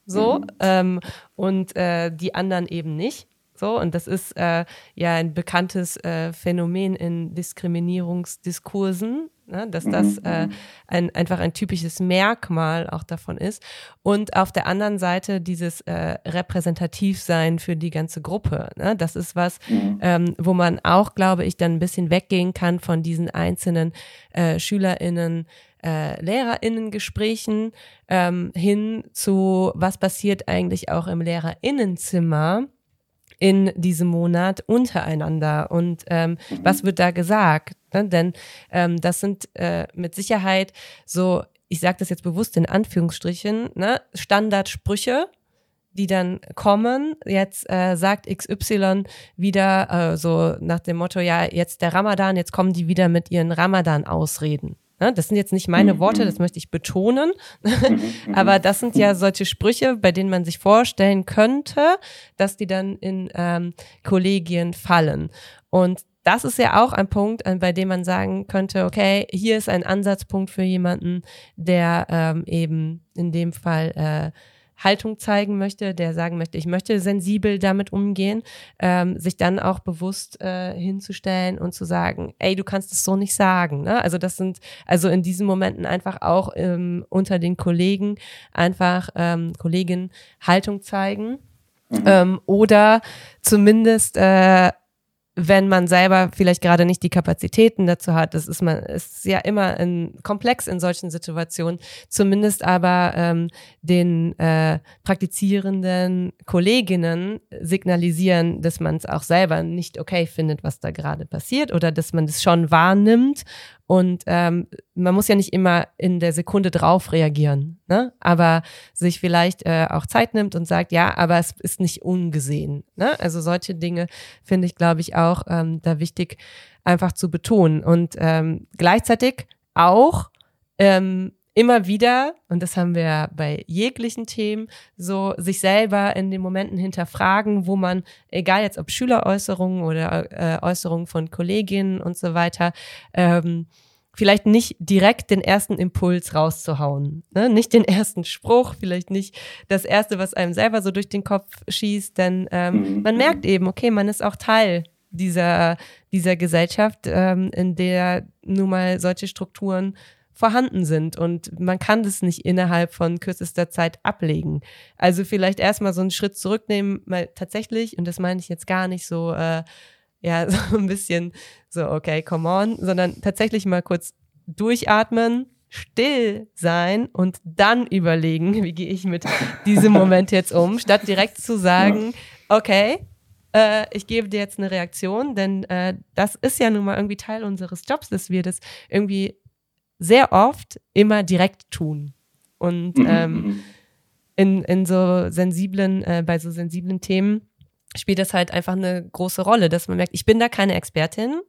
So. Mhm. Ähm, und äh, die anderen eben nicht. So, und das ist äh, ja ein bekanntes äh, Phänomen in Diskriminierungsdiskursen, ne? dass das mhm, äh, mhm. ein, einfach ein typisches Merkmal auch davon ist. Und auf der anderen Seite dieses äh, Repräsentativsein für die ganze Gruppe. Ne? Das ist was, ähm, wo man auch, glaube ich, dann ein bisschen weggehen kann von diesen einzelnen äh, SchülerInnen, äh, LehrerInnen-Gesprächen ähm, hin zu, was passiert eigentlich auch im LehrerInnenzimmer in diesem Monat untereinander und ähm, mhm. was wird da gesagt? Ne? Denn ähm, das sind äh, mit Sicherheit so, ich sage das jetzt bewusst in Anführungsstrichen, ne? Standardsprüche, die dann kommen. Jetzt äh, sagt XY wieder äh, so nach dem Motto, ja, jetzt der Ramadan, jetzt kommen die wieder mit ihren Ramadan-Ausreden. Ne? Das sind jetzt nicht meine mhm, Worte, das mhm. möchte ich betonen. Mhm, Aber das sind ja solche Sprüche, bei denen man sich vorstellen könnte, dass die dann in ähm, Kollegien fallen. Und das ist ja auch ein Punkt, bei dem man sagen könnte, okay, hier ist ein Ansatzpunkt für jemanden, der ähm, eben in dem Fall äh, Haltung zeigen möchte, der sagen möchte, ich möchte sensibel damit umgehen, ähm, sich dann auch bewusst äh, hinzustellen und zu sagen, ey, du kannst es so nicht sagen. Ne? Also das sind also in diesen Momenten einfach auch ähm, unter den Kollegen einfach ähm, Kolleginnen Haltung zeigen. Mhm. Ähm, oder zumindest äh, wenn man selber vielleicht gerade nicht die Kapazitäten dazu hat. Das ist man ist ja immer ein komplex in solchen Situationen. Zumindest aber ähm, den äh, praktizierenden Kolleginnen signalisieren, dass man es auch selber nicht okay findet, was da gerade passiert oder dass man das schon wahrnimmt und ähm, man muss ja nicht immer in der Sekunde drauf reagieren, ne? aber sich vielleicht äh, auch Zeit nimmt und sagt, ja, aber es ist nicht ungesehen. Ne? Also solche Dinge finde ich, glaube ich, auch ähm, da wichtig einfach zu betonen. Und ähm, gleichzeitig auch ähm, immer wieder, und das haben wir bei jeglichen Themen, so sich selber in den Momenten hinterfragen, wo man, egal jetzt ob Schüleräußerungen oder äh, Äußerungen von Kolleginnen und so weiter, ähm, vielleicht nicht direkt den ersten Impuls rauszuhauen, ne? nicht den ersten Spruch, vielleicht nicht das erste, was einem selber so durch den Kopf schießt, denn ähm, mhm. man merkt eben, okay, man ist auch Teil dieser dieser Gesellschaft, ähm, in der nun mal solche Strukturen vorhanden sind und man kann das nicht innerhalb von kürzester Zeit ablegen. Also vielleicht erstmal so einen Schritt zurücknehmen, mal tatsächlich, und das meine ich jetzt gar nicht so, äh, ja, so ein bisschen so, okay, come on, sondern tatsächlich mal kurz durchatmen, still sein und dann überlegen, wie gehe ich mit diesem Moment jetzt um, statt direkt zu sagen, okay, äh, ich gebe dir jetzt eine Reaktion, denn äh, das ist ja nun mal irgendwie Teil unseres Jobs, dass wir das irgendwie sehr oft immer direkt tun. Und mhm, ähm, mhm. in, in so sensiblen, äh, bei so sensiblen Themen spielt das halt einfach eine große Rolle, dass man merkt, ich bin da keine Expertin,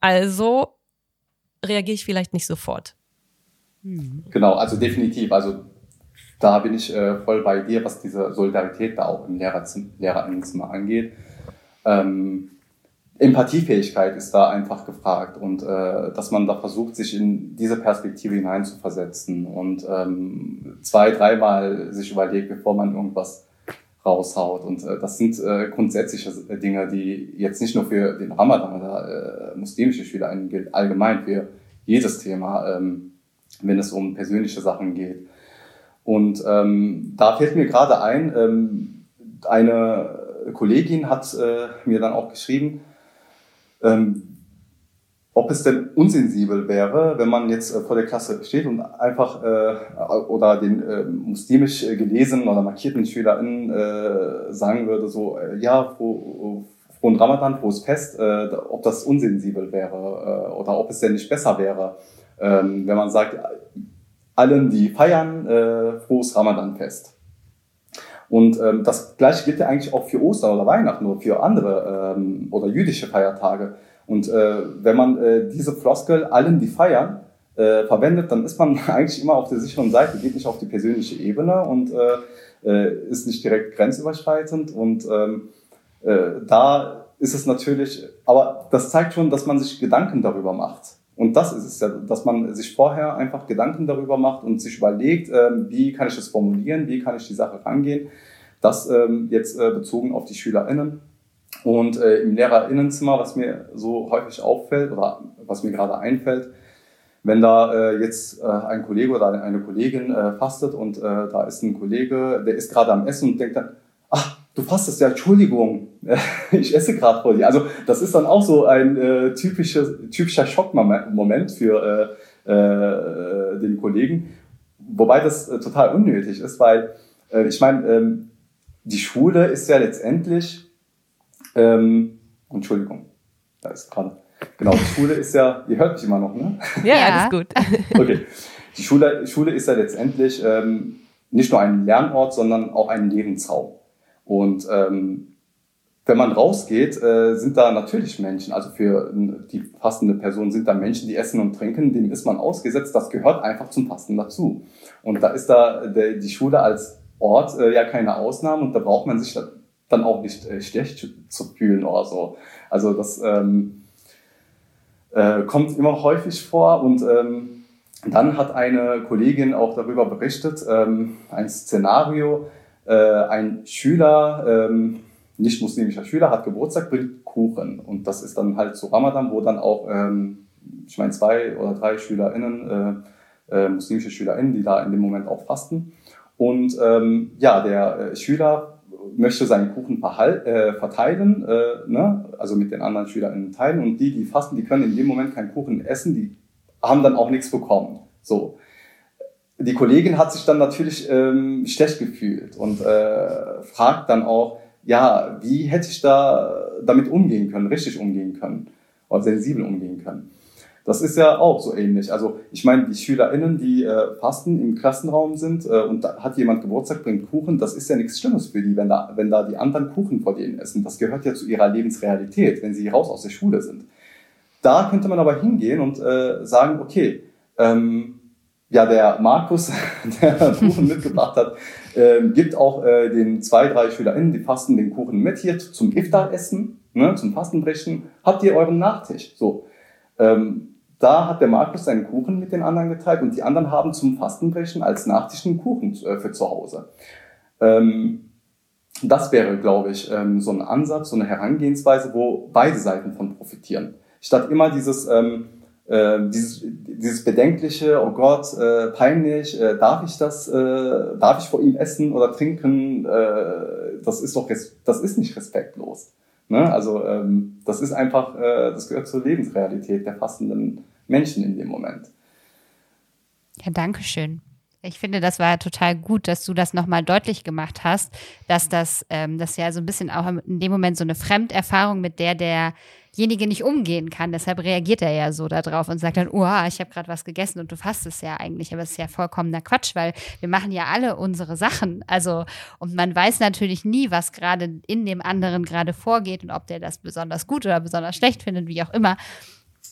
also reagiere ich vielleicht nicht sofort. Mhm. Genau, also definitiv. Also da bin ich äh, voll bei dir, was diese Solidarität da auch im Lehrerzimmer, Lehrerinnenzimmer angeht. Ähm, Empathiefähigkeit ist da einfach gefragt und äh, dass man da versucht, sich in diese Perspektive hineinzuversetzen und ähm, zwei, dreimal sich überlegt, bevor man irgendwas raushaut. Und äh, das sind äh, grundsätzliche Dinge, die jetzt nicht nur für den Ramadan oder äh, muslimische Schüler gilt, allgemein für jedes Thema, ähm, wenn es um persönliche Sachen geht. Und ähm, da fällt mir gerade ein, ähm, eine Kollegin hat äh, mir dann auch geschrieben, ähm, ob es denn unsensibel wäre, wenn man jetzt äh, vor der Klasse steht und einfach äh, oder den äh, muslimisch gelesenen oder markierten SchülerInnen äh, sagen würde, so, äh, ja, froh, frohen Ramadan, frohes Fest, äh, ob das unsensibel wäre äh, oder ob es denn nicht besser wäre, ähm, wenn man sagt, allen, die feiern, äh, frohes Ramadan-Fest. Und ähm, das gleiche gilt ja eigentlich auch für Ostern oder Weihnachten oder für andere ähm, oder jüdische Feiertage. Und äh, wenn man äh, diese Floskel allen, die feiern, äh, verwendet, dann ist man eigentlich immer auf der sicheren Seite, geht nicht auf die persönliche Ebene und äh, äh, ist nicht direkt grenzüberschreitend. Und ähm, äh, da ist es natürlich, aber das zeigt schon, dass man sich Gedanken darüber macht. Und das ist es ja, dass man sich vorher einfach Gedanken darüber macht und sich überlegt, ähm, wie kann ich es formulieren, wie kann ich die Sache rangehen. Das ähm, jetzt äh, bezogen auf die SchülerInnen. Und äh, im Lehrerinnenzimmer, was mir so häufig auffällt oder was mir gerade einfällt, wenn da äh, jetzt ein Kollege oder eine Kollegin fastet und da ist ein Kollege, der ist gerade am Essen und denkt dann, du fastest ja, Entschuldigung, ich esse gerade vor dir. Also das ist dann auch so ein äh, typisches, typischer Schockmoment für äh, äh, den Kollegen, wobei das äh, total unnötig ist, weil äh, ich meine, ähm, die Schule ist ja letztendlich, ähm, Entschuldigung, da ist gerade, genau, die Schule ist ja, ihr hört mich immer noch, ne? Ja, ja. alles gut. okay, die Schule, Schule ist ja letztendlich ähm, nicht nur ein Lernort, sondern auch ein Lebensraum. Und ähm, wenn man rausgeht, äh, sind da natürlich Menschen, also für die fastende Person sind da Menschen, die essen und trinken, dem ist man ausgesetzt, das gehört einfach zum Fasten dazu. Und da ist da der, die Schule als Ort äh, ja keine Ausnahme und da braucht man sich dann auch nicht äh, schlecht zu fühlen oder so. Also das ähm, äh, kommt immer häufig vor und ähm, dann hat eine Kollegin auch darüber berichtet, ähm, ein Szenario, äh, ein Schüler, ähm, nicht muslimischer Schüler, hat Geburtstag, bringt Kuchen und das ist dann halt zu Ramadan, wo dann auch, ähm, ich meine, zwei oder drei SchülerInnen, äh, äh, muslimische SchülerInnen, die da in dem Moment auch fasten und ähm, ja, der äh, Schüler möchte seinen Kuchen äh, verteilen, äh, ne? also mit den anderen SchülerInnen teilen. Und die, die fasten, die können in dem Moment keinen Kuchen essen, die haben dann auch nichts bekommen. So. Die Kollegin hat sich dann natürlich ähm, schlecht gefühlt und äh, fragt dann auch, ja, wie hätte ich da damit umgehen können, richtig umgehen können oder sensibel umgehen können. Das ist ja auch so ähnlich. Also ich meine, die SchülerInnen, die äh, fasten im Klassenraum sind äh, und da hat jemand Geburtstag, bringt Kuchen, das ist ja nichts Schlimmes für die, wenn da, wenn da die anderen Kuchen vor denen essen. Das gehört ja zu ihrer Lebensrealität, wenn sie raus aus der Schule sind. Da könnte man aber hingehen und äh, sagen, okay, ähm, ja, der Markus, der Kuchen mitgebracht hat, äh, gibt auch äh, den zwei, drei SchülerInnen, die fasten den Kuchen mit hier zum Iftar-Essen, ne, zum Fastenbrechen. Habt ihr euren Nachtisch? So. Ähm, da hat der Markus seinen Kuchen mit den anderen geteilt und die anderen haben zum Fastenbrechen als Nachtisch einen Kuchen äh, für zu Hause. Ähm, das wäre, glaube ich, ähm, so ein Ansatz, so eine Herangehensweise, wo beide Seiten von profitieren. Statt immer dieses, ähm, äh, dieses, dieses bedenkliche, oh Gott, äh, peinlich, äh, darf ich das, äh, darf ich vor ihm essen oder trinken? Äh, das ist doch, das ist nicht respektlos. Ne? Also ähm, das ist einfach, äh, das gehört zur Lebensrealität der fastenden Menschen in dem Moment. Ja, danke schön. Ich finde, das war total gut, dass du das nochmal deutlich gemacht hast, dass das, ähm, das ja so ein bisschen auch in dem Moment so eine Fremderfahrung, mit der derjenige nicht umgehen kann. Deshalb reagiert er ja so darauf und sagt dann, oh, ich habe gerade was gegessen und du fasst es ja eigentlich. Aber es ist ja vollkommener Quatsch, weil wir machen ja alle unsere Sachen. Also, und man weiß natürlich nie, was gerade in dem anderen gerade vorgeht und ob der das besonders gut oder besonders schlecht findet, wie auch immer.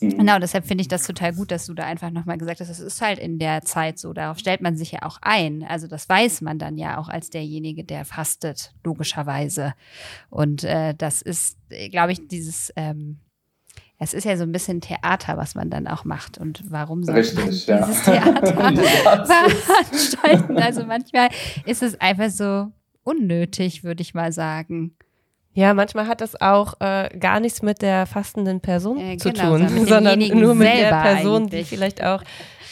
Mhm. Genau, deshalb finde ich das total gut, dass du da einfach nochmal gesagt hast, es ist halt in der Zeit so, darauf stellt man sich ja auch ein. Also das weiß man dann ja auch als derjenige, der fastet, logischerweise. Und äh, das ist, glaube ich, dieses, ähm, es ist ja so ein bisschen Theater, was man dann auch macht. Und warum soll Richtig, man ja. dieses Theater veranstalten? Also manchmal ist es einfach so unnötig, würde ich mal sagen. Ja, manchmal hat das auch äh, gar nichts mit der fastenden Person äh, zu genau, tun, sondern nur mit der Person, eigentlich. die vielleicht auch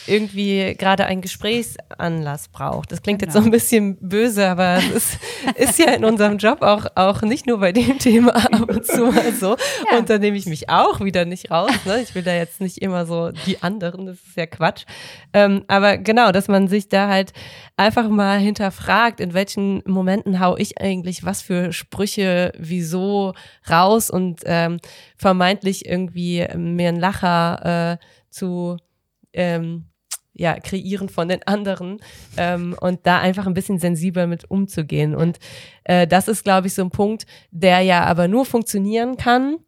irgendwie gerade einen Gesprächsanlass braucht. Das klingt genau. jetzt so ein bisschen böse, aber es ist, ja in unserem Job auch, auch nicht nur bei dem Thema ab und zu mal so. Ja. Und da nehme ich mich auch wieder nicht raus. Ne? Ich will da jetzt nicht immer so die anderen, das ist ja Quatsch. Ähm, aber genau, dass man sich da halt einfach mal hinterfragt, in welchen Momenten hau ich eigentlich was für Sprüche, wieso raus und ähm, vermeintlich irgendwie mir einen Lacher äh, zu ähm, ja, kreieren von den anderen ähm, und da einfach ein bisschen sensibler mit umzugehen. Und äh, das ist, glaube ich, so ein Punkt, der ja aber nur funktionieren kann,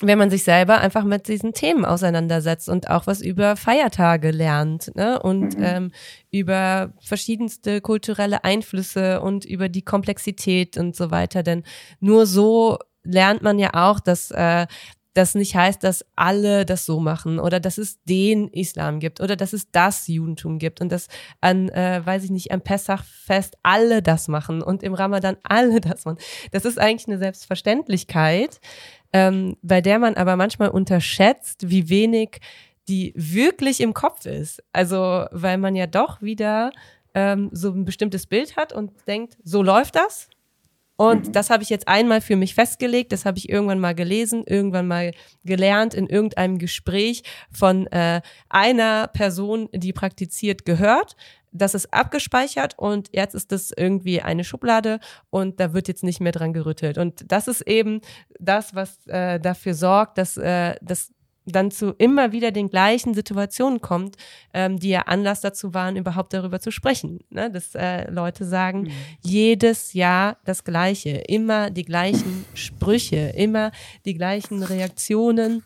wenn man sich selber einfach mit diesen Themen auseinandersetzt und auch was über Feiertage lernt ne? und mhm. ähm, über verschiedenste kulturelle Einflüsse und über die Komplexität und so weiter. Denn nur so lernt man ja auch, dass äh, das nicht heißt, dass alle das so machen oder dass es den Islam gibt oder dass es das Judentum gibt und dass an, äh, weiß ich nicht, am Pessachfest alle das machen und im Ramadan alle das machen. Das ist eigentlich eine Selbstverständlichkeit, ähm, bei der man aber manchmal unterschätzt, wie wenig die wirklich im Kopf ist. Also, weil man ja doch wieder ähm, so ein bestimmtes Bild hat und denkt, so läuft das. Und mhm. das habe ich jetzt einmal für mich festgelegt, das habe ich irgendwann mal gelesen, irgendwann mal gelernt, in irgendeinem Gespräch von äh, einer Person, die praktiziert, gehört. Das ist abgespeichert und jetzt ist das irgendwie eine Schublade und da wird jetzt nicht mehr dran gerüttelt. Und das ist eben das, was äh, dafür sorgt, dass äh, das dann zu immer wieder den gleichen Situationen kommt, ähm, die ja Anlass dazu waren, überhaupt darüber zu sprechen. Ne? Dass äh, Leute sagen, mhm. jedes Jahr das Gleiche, immer die gleichen Sprüche, immer die gleichen Reaktionen,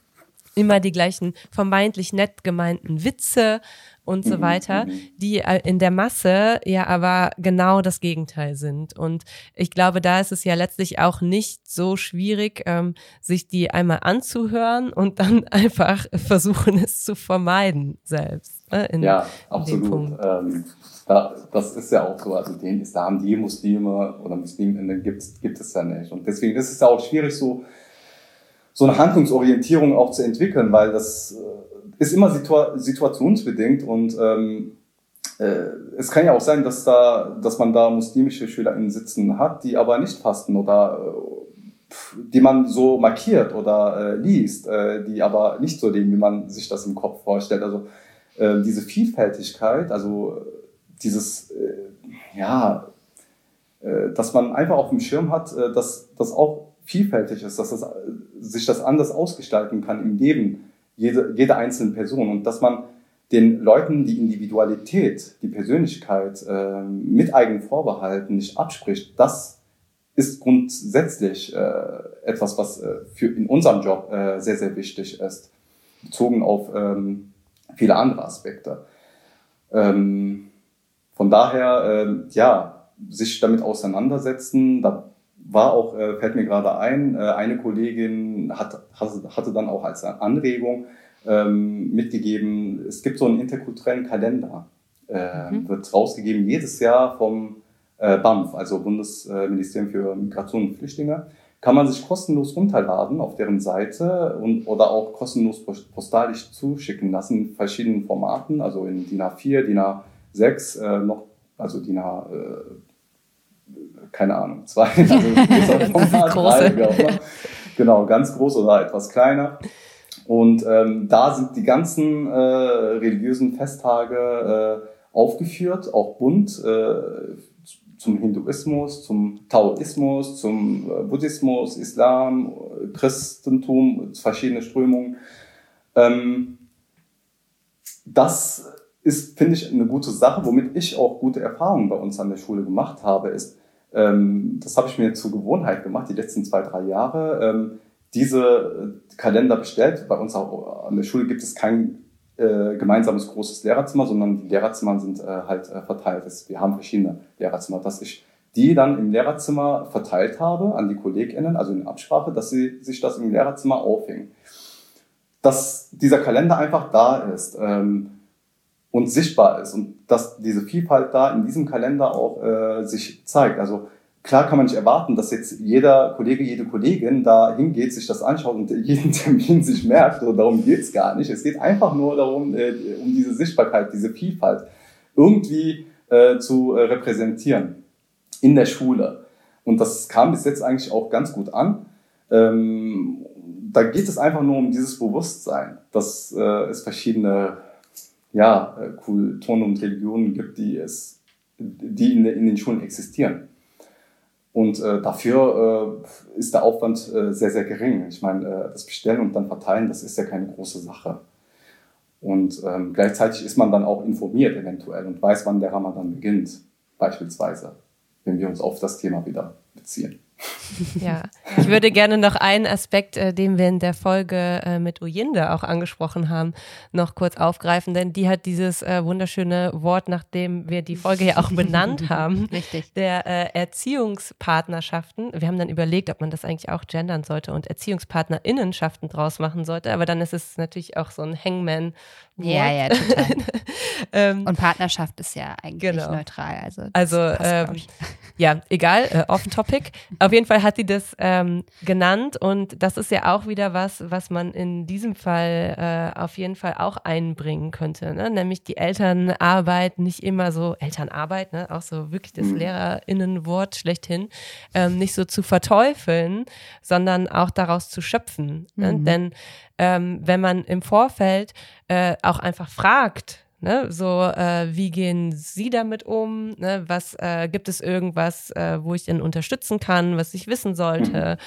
immer die gleichen vermeintlich nett gemeinten Witze und so mhm, weiter, mhm. die äh, in der Masse ja aber genau das Gegenteil sind. Und ich glaube, da ist es ja letztlich auch nicht so schwierig, ähm, sich die einmal anzuhören und dann einfach versuchen, es zu vermeiden selbst. Äh, in, ja, absolut. Ähm, ja, das ist ja auch so. Also den Islam, die Muslime oder Musliminnen gibt, gibt es ja nicht. Und deswegen ist es ja auch schwierig, so, so eine Handlungsorientierung auch zu entwickeln, weil das äh, ist immer situa situationsbedingt und ähm, äh, es kann ja auch sein, dass da, dass man da muslimische SchülerInnen sitzen hat, die aber nicht fasten oder äh, die man so markiert oder äh, liest, äh, die aber nicht so leben, wie man sich das im Kopf vorstellt. Also äh, diese Vielfältigkeit, also dieses, äh, ja, dass man einfach auf dem Schirm hat, dass das auch vielfältig ist, dass das, sich das anders ausgestalten kann im Leben jede, jede einzelne Person und dass man den Leuten die Individualität, die Persönlichkeit äh, mit eigenen Vorbehalten nicht abspricht, das ist grundsätzlich äh, etwas, was äh, für in unserem Job äh, sehr, sehr wichtig ist, bezogen auf ähm, viele andere Aspekte. Ähm, von daher, äh, ja, sich damit auseinandersetzen, da war auch, äh, fällt mir gerade ein, äh, eine Kollegin hat, hatte dann auch als Anregung ähm, mitgegeben, es gibt so einen interkulturellen Kalender, äh, mhm. wird rausgegeben jedes Jahr vom äh, BAMF, also Bundesministerium für Migration und Flüchtlinge, kann man sich kostenlos runterladen auf deren Seite und, oder auch kostenlos postalisch zuschicken lassen in verschiedenen Formaten, also in DIN A4, DIN A6, äh, noch, also DIN A, äh, keine Ahnung, zwei, also Format, drei, wie auch immer. Genau, ganz groß oder etwas kleiner. Und ähm, da sind die ganzen äh, religiösen Festtage äh, aufgeführt, auch bunt, äh, zum Hinduismus, zum Taoismus, zum äh, Buddhismus, Islam, Christentum, verschiedene Strömungen. Ähm, das ist, finde ich, eine gute Sache, womit ich auch gute Erfahrungen bei uns an der Schule gemacht habe, ist, ähm, das habe ich mir zur Gewohnheit gemacht, die letzten zwei, drei Jahre, ähm, diese äh, Kalender bestellt. Bei uns auch an der Schule gibt es kein äh, gemeinsames großes Lehrerzimmer, sondern die Lehrerzimmer sind äh, halt äh, verteilt. Wir haben verschiedene Lehrerzimmer, dass ich die dann im Lehrerzimmer verteilt habe an die KollegInnen, also in Absprache, dass sie sich das im Lehrerzimmer aufhängen. Dass dieser Kalender einfach da ist ähm, und sichtbar ist und dass diese Vielfalt da in diesem Kalender auch äh, sich zeigt. Also Klar kann man nicht erwarten, dass jetzt jeder Kollege, jede Kollegin da hingeht, sich das anschaut und jeden Termin sich merkt. Und darum geht's gar nicht. Es geht einfach nur darum, äh, um diese Sichtbarkeit, diese Vielfalt irgendwie äh, zu äh, repräsentieren in der Schule. Und das kam bis jetzt eigentlich auch ganz gut an. Ähm, da geht es einfach nur um dieses Bewusstsein, dass äh, es verschiedene ja, äh, Kulturen und Religionen gibt, die, es, die in, in den Schulen existieren. Und äh, dafür äh, ist der Aufwand äh, sehr, sehr gering. Ich meine, äh, das Bestellen und dann verteilen, das ist ja keine große Sache. Und ähm, gleichzeitig ist man dann auch informiert eventuell und weiß, wann der Ramadan beginnt, beispielsweise, wenn wir uns auf das Thema wieder beziehen. Ja, ich würde gerne noch einen Aspekt, äh, den wir in der Folge äh, mit Uyinde auch angesprochen haben, noch kurz aufgreifen, denn die hat dieses äh, wunderschöne Wort, nachdem wir die Folge ja auch benannt haben, Richtig. der äh, Erziehungspartnerschaften. Wir haben dann überlegt, ob man das eigentlich auch gendern sollte und Erziehungspartnerinnenschaften draus machen sollte, aber dann ist es natürlich auch so ein Hangman. -Wort. Ja, ja, total. ähm, und Partnerschaft ist ja eigentlich genau. neutral. Also, also ähm, ja, egal, äh, off-topic. Auf jeden Fall hat sie das ähm, genannt und das ist ja auch wieder was, was man in diesem Fall äh, auf jeden Fall auch einbringen könnte. Ne? Nämlich die Elternarbeit, nicht immer so, Elternarbeit, ne? auch so wirklich das mhm. LehrerInnenwort schlechthin, ähm, nicht so zu verteufeln, sondern auch daraus zu schöpfen. Ne? Mhm. Denn ähm, wenn man im Vorfeld äh, auch einfach fragt, Ne, so, äh, wie gehen Sie damit um? Ne, was äh, gibt es irgendwas, äh, wo ich denn unterstützen kann, was ich wissen sollte?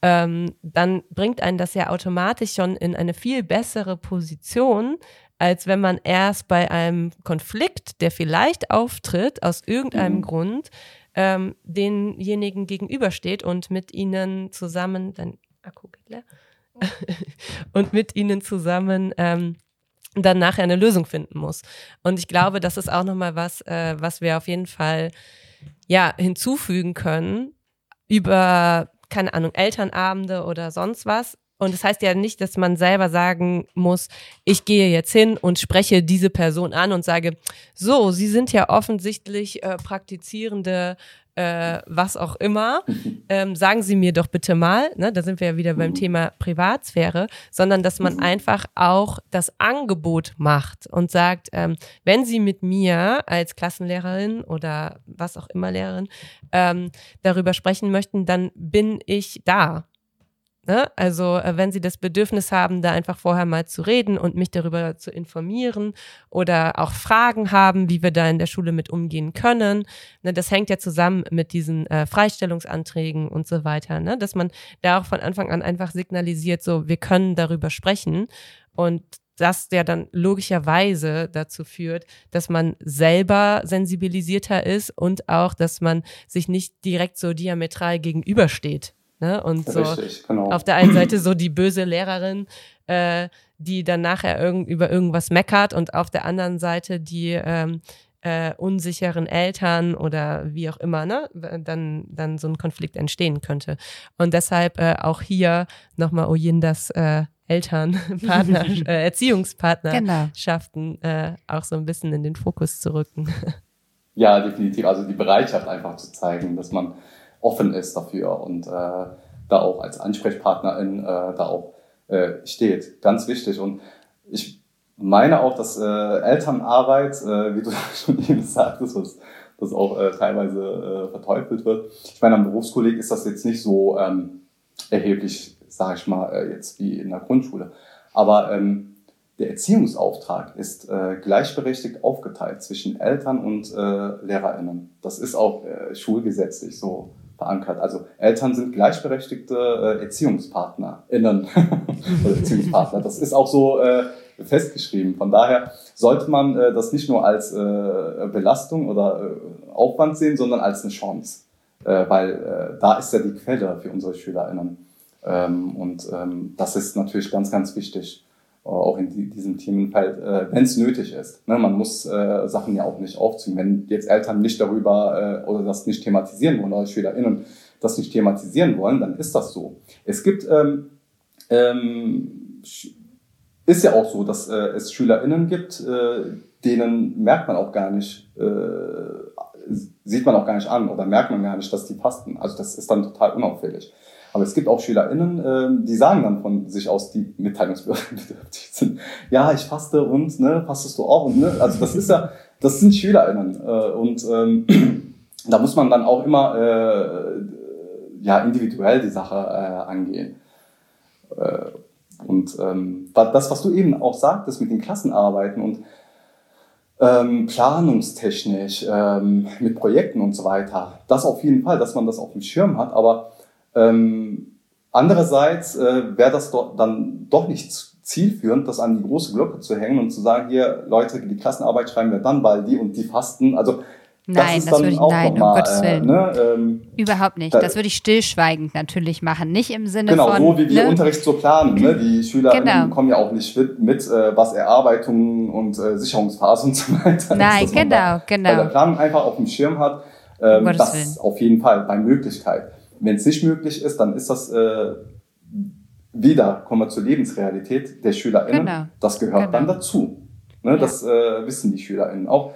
Ähm, dann bringt einen das ja automatisch schon in eine viel bessere Position, als wenn man erst bei einem Konflikt, der vielleicht auftritt, aus irgendeinem mhm. Grund, ähm, denjenigen gegenübersteht und mit ihnen zusammen, dein Akku geht leer, und mit ihnen zusammen ähm, dann nachher eine Lösung finden muss. Und ich glaube, das ist auch nochmal was, äh, was wir auf jeden Fall ja hinzufügen können über, keine Ahnung, Elternabende oder sonst was. Und das heißt ja nicht, dass man selber sagen muss, ich gehe jetzt hin und spreche diese Person an und sage, so, Sie sind ja offensichtlich äh, praktizierende äh, was auch immer, ähm, sagen Sie mir doch bitte mal, ne, da sind wir ja wieder beim mhm. Thema Privatsphäre, sondern dass man mhm. einfach auch das Angebot macht und sagt, ähm, wenn Sie mit mir als Klassenlehrerin oder was auch immer Lehrerin ähm, darüber sprechen möchten, dann bin ich da. Ne? Also äh, wenn Sie das Bedürfnis haben, da einfach vorher mal zu reden und mich darüber zu informieren oder auch Fragen haben, wie wir da in der Schule mit umgehen können, ne? das hängt ja zusammen mit diesen äh, Freistellungsanträgen und so weiter, ne? dass man da auch von Anfang an einfach signalisiert, so wir können darüber sprechen und das ja dann logischerweise dazu führt, dass man selber sensibilisierter ist und auch, dass man sich nicht direkt so diametral gegenübersteht. Ne? Und so Richtig, genau. auf der einen Seite so die böse Lehrerin, äh, die dann nachher irgend, über irgendwas meckert und auf der anderen Seite die ähm, äh, unsicheren Eltern oder wie auch immer, ne, dann, dann so ein Konflikt entstehen könnte. Und deshalb äh, auch hier nochmal Oyindas äh, Elternpartner, äh, Erziehungspartnerschaften genau. äh, auch so ein bisschen in den Fokus zu rücken. Ja, definitiv. Also die Bereitschaft einfach zu zeigen, dass man offen ist dafür und äh, da auch als Ansprechpartnerin äh, da auch äh, steht. Ganz wichtig. Und ich meine auch, dass äh, Elternarbeit, äh, wie du schon eben sagtest, was das auch äh, teilweise äh, verteufelt wird. Ich meine, am Berufskolleg ist das jetzt nicht so ähm, erheblich, sage ich mal, äh, jetzt wie in der Grundschule. Aber ähm, der Erziehungsauftrag ist äh, gleichberechtigt aufgeteilt zwischen Eltern und äh, LehrerInnen. Das ist auch äh, schulgesetzlich so verankert. Also Eltern sind gleichberechtigte äh, ErziehungspartnerInnen Erziehungspartner. Das ist auch so äh, festgeschrieben. Von daher sollte man äh, das nicht nur als äh, Belastung oder äh, Aufwand sehen, sondern als eine Chance. Äh, weil äh, da ist ja die Quelle für unsere SchülerInnen. Ähm, und ähm, das ist natürlich ganz, ganz wichtig. Auch in diesem Themenfeld, äh, wenn es nötig ist. Ne? Man muss äh, Sachen ja auch nicht aufziehen. Wenn jetzt Eltern nicht darüber äh, oder das nicht thematisieren wollen oder SchülerInnen das nicht thematisieren wollen, dann ist das so. Es gibt, ähm, ähm, ist ja auch so, dass äh, es SchülerInnen gibt, denen merkt man auch gar nicht, sieht man auch gar nicht an oder merkt man gar nicht, dass die fasten. Also das ist dann total unauffällig. Aber es gibt auch SchülerInnen, äh, die sagen dann von sich aus, die mitteilungsbedürftig sind. Ja, ich faste und, ne, fastest du auch und, ne, also das ist ja, das sind SchülerInnen. Äh, und ähm, da muss man dann auch immer äh, ja, individuell die Sache äh, angehen. Äh, und ähm, das, was du eben auch sagtest mit den Klassenarbeiten und ähm, planungstechnisch, ähm, mit Projekten und so weiter, das auf jeden Fall, dass man das auf dem Schirm hat, aber ähm, andererseits äh, wäre das doch, dann doch nicht zielführend, das an die große Glocke zu hängen und zu sagen, hier, Leute, die Klassenarbeit schreiben wir dann, weil die und die fasten. Also Nein, das, das würde ich, nein, um Gottes Willen. Äh, ne, ähm, Überhaupt nicht. Das würde ich stillschweigend natürlich machen. Nicht im Sinne genau, von. Genau, so wie wir ne? Unterricht so planen. Ne? Die Schüler genau. kommen ja auch nicht mit, mit äh, was Erarbeitung und äh, Sicherungsphase und so weiter. Nein, ist, genau, genau. Bei der Planung einfach auf dem Schirm hat. Ähm, um das Willen. auf jeden Fall bei Möglichkeit. Wenn es nicht möglich ist, dann ist das äh, wieder, kommen wir zur Lebensrealität der SchülerInnen. Genau. Das gehört genau. dann dazu. Ne, ja. Das äh, wissen die SchülerInnen auch.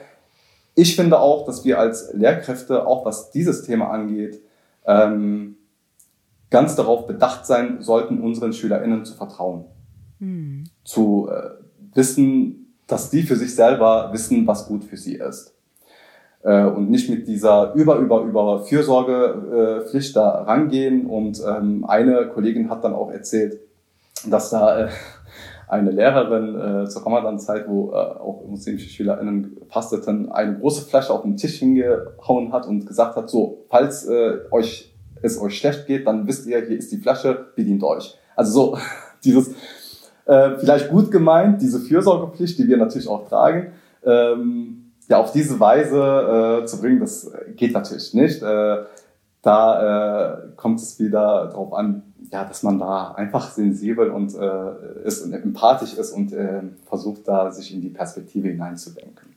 ich finde auch, dass wir als Lehrkräfte, auch was dieses Thema angeht, ähm, ganz darauf bedacht sein sollten, unseren SchülerInnen zu vertrauen. Hm. Zu äh, wissen, dass die für sich selber wissen, was gut für sie ist. Äh, und nicht mit dieser über, über, über Fürsorgepflicht da rangehen. Und ähm, eine Kollegin hat dann auch erzählt, dass da äh, eine Lehrerin äh, zur Ramadan-Zeit, wo äh, auch muslimische SchülerInnen fasteten, eine große Flasche auf den Tisch hingehauen hat und gesagt hat, so, falls äh, euch es euch schlecht geht, dann wisst ihr, hier ist die Flasche, bedient euch. Also so dieses äh, vielleicht gut gemeint, diese Fürsorgepflicht, die wir natürlich auch tragen, ähm, ja auf diese Weise äh, zu bringen, das geht natürlich nicht. Äh, da äh, kommt es wieder darauf an, ja, dass man da einfach sensibel und äh, ist und empathisch ist und äh, versucht da sich in die Perspektive hineinzudenken.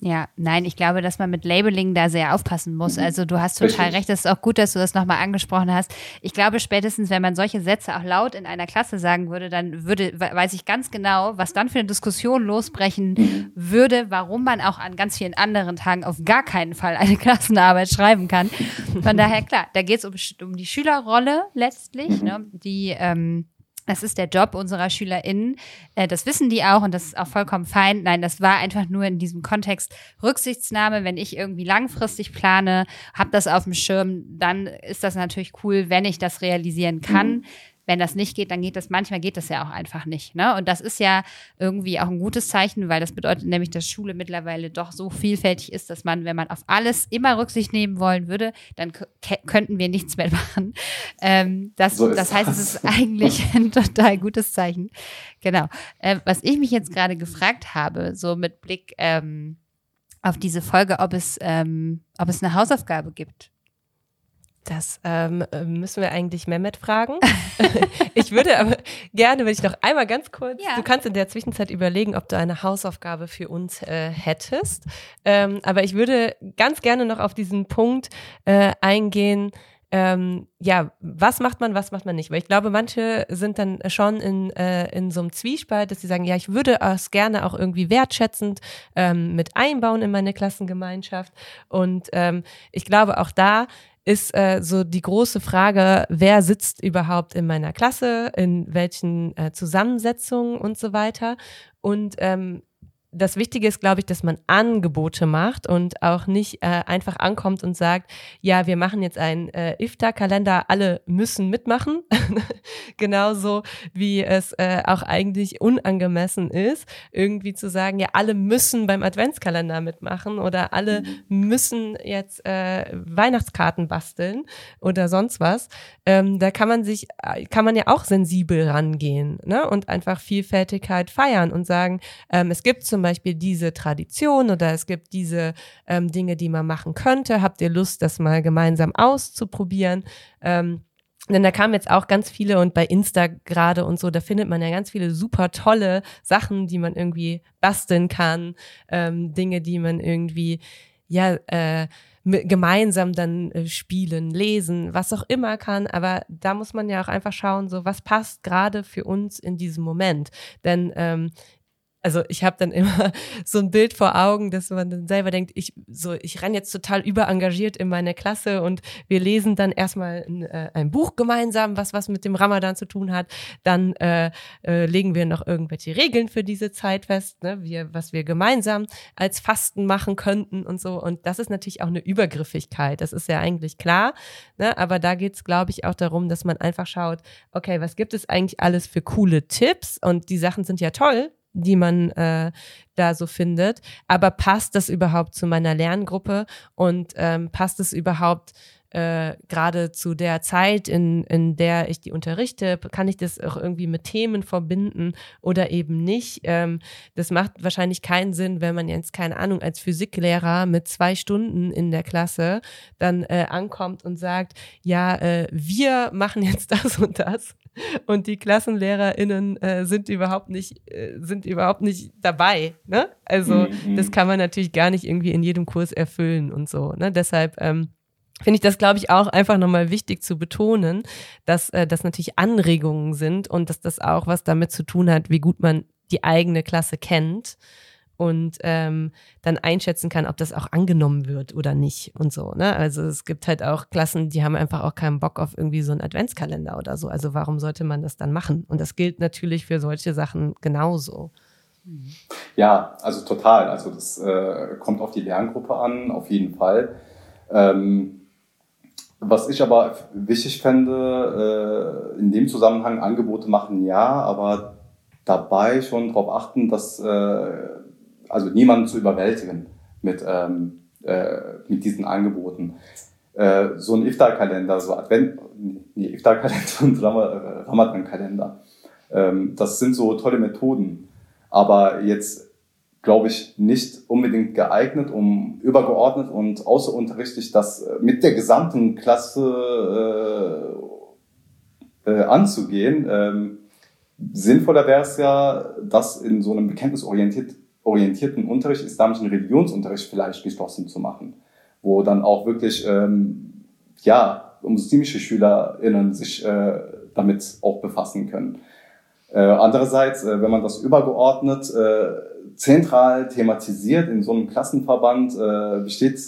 Ja, nein, ich glaube, dass man mit Labeling da sehr aufpassen muss. Mhm. Also du hast total Richtig. recht, es ist auch gut, dass du das nochmal angesprochen hast. Ich glaube, spätestens, wenn man solche Sätze auch laut in einer Klasse sagen würde, dann würde, weiß ich ganz genau, was dann für eine Diskussion losbrechen mhm. würde, warum man auch an ganz vielen anderen Tagen auf gar keinen Fall eine Klassenarbeit schreiben kann. Von daher, klar, da geht es um, um die Schülerrolle letztlich, mhm. ne, die ähm, das ist der Job unserer SchülerInnen. Äh, das wissen die auch und das ist auch vollkommen fein. Nein, das war einfach nur in diesem Kontext Rücksichtsnahme. Wenn ich irgendwie langfristig plane, habe das auf dem Schirm, dann ist das natürlich cool, wenn ich das realisieren kann. Mhm. Wenn das nicht geht, dann geht das, manchmal geht das ja auch einfach nicht. Ne? Und das ist ja irgendwie auch ein gutes Zeichen, weil das bedeutet nämlich, dass Schule mittlerweile doch so vielfältig ist, dass man, wenn man auf alles immer Rücksicht nehmen wollen würde, dann könnten wir nichts mehr machen. Ähm, das, so das heißt, das. es ist eigentlich ein total gutes Zeichen. Genau. Äh, was ich mich jetzt gerade gefragt habe, so mit Blick ähm, auf diese Folge, ob es, ähm, ob es eine Hausaufgabe gibt das ähm, müssen wir eigentlich Mehmet fragen. ich würde aber gerne, wenn ich noch einmal ganz kurz, ja. du kannst in der Zwischenzeit überlegen, ob du eine Hausaufgabe für uns äh, hättest. Ähm, aber ich würde ganz gerne noch auf diesen Punkt äh, eingehen, ähm, ja, was macht man, was macht man nicht? Weil ich glaube, manche sind dann schon in, äh, in so einem Zwiespalt, dass sie sagen, ja, ich würde es gerne auch irgendwie wertschätzend ähm, mit einbauen in meine Klassengemeinschaft. Und ähm, ich glaube, auch da ist äh, so die große Frage, wer sitzt überhaupt in meiner Klasse, in welchen äh, Zusammensetzungen und so weiter. Und ähm, das Wichtige ist, glaube ich, dass man Angebote macht und auch nicht äh, einfach ankommt und sagt, ja, wir machen jetzt einen äh, Iftar-Kalender, alle müssen mitmachen. Genauso wie es äh, auch eigentlich unangemessen ist, irgendwie zu sagen, ja, alle müssen beim Adventskalender mitmachen oder alle mhm. müssen jetzt äh, Weihnachtskarten basteln oder sonst was. Ähm, da kann man sich, äh, kann man ja auch sensibel rangehen ne? und einfach Vielfältigkeit feiern und sagen, ähm, es gibt zum Beispiel diese Tradition oder es gibt diese ähm, Dinge, die man machen könnte. Habt ihr Lust, das mal gemeinsam auszuprobieren? Ähm, denn da kamen jetzt auch ganz viele und bei Insta gerade und so, da findet man ja ganz viele super tolle Sachen, die man irgendwie basteln kann, ähm, Dinge, die man irgendwie, ja, äh, gemeinsam dann äh, spielen, lesen, was auch immer kann. Aber da muss man ja auch einfach schauen, so was passt gerade für uns in diesem Moment. Denn ähm, also ich habe dann immer so ein Bild vor Augen, dass man dann selber denkt, ich so ich renn jetzt total überengagiert in meine Klasse und wir lesen dann erstmal ein, äh, ein Buch gemeinsam, was was mit dem Ramadan zu tun hat. Dann äh, äh, legen wir noch irgendwelche Regeln für diese Zeit fest, ne, wir, was wir gemeinsam als Fasten machen könnten und so. Und das ist natürlich auch eine Übergriffigkeit. Das ist ja eigentlich klar. Ne? Aber da geht's, glaube ich, auch darum, dass man einfach schaut, okay, was gibt es eigentlich alles für coole Tipps? Und die Sachen sind ja toll, die man äh, da so findet. Aber passt das überhaupt zu meiner Lerngruppe und ähm, passt es überhaupt äh, gerade zu der Zeit, in, in der ich die unterrichte, kann ich das auch irgendwie mit Themen verbinden oder eben nicht. Ähm, das macht wahrscheinlich keinen Sinn, wenn man jetzt, keine Ahnung, als Physiklehrer mit zwei Stunden in der Klasse dann äh, ankommt und sagt, ja, äh, wir machen jetzt das und das und die KlassenlehrerInnen äh, sind überhaupt nicht, äh, sind überhaupt nicht dabei. Ne? Also mhm. das kann man natürlich gar nicht irgendwie in jedem Kurs erfüllen und so. Ne? Deshalb ähm, finde ich das, glaube ich, auch einfach nochmal wichtig zu betonen, dass äh, das natürlich Anregungen sind und dass das auch was damit zu tun hat, wie gut man die eigene Klasse kennt und ähm, dann einschätzen kann, ob das auch angenommen wird oder nicht und so. Ne? Also es gibt halt auch Klassen, die haben einfach auch keinen Bock auf irgendwie so einen Adventskalender oder so. Also warum sollte man das dann machen? Und das gilt natürlich für solche Sachen genauso. Ja, also total. Also das äh, kommt auf die Lerngruppe an, auf jeden Fall. Ähm, was ich aber wichtig fände, äh, in dem Zusammenhang Angebote machen, ja, aber dabei schon darauf achten, dass äh, also niemanden zu überwältigen mit, ähm, äh, mit diesen Angeboten. Äh, so ein Iftar-Kalender, so Advent, nee, Iftar-Kalender und Ramadan-Kalender, ähm, das sind so tolle Methoden, aber jetzt glaube ich nicht unbedingt geeignet, um übergeordnet und außerunterrichtlich das äh, mit der gesamten Klasse äh, äh, anzugehen. Ähm, sinnvoller wäre es ja, das in so einem bekenntnisorientierten orientierten Unterricht, islamischen Religionsunterricht vielleicht geschlossen zu machen, wo dann auch wirklich ähm, ja muslimische SchülerInnen sich äh, damit auch befassen können. Äh, andererseits, äh, wenn man das übergeordnet äh, zentral thematisiert in so einem Klassenverband, äh, besteht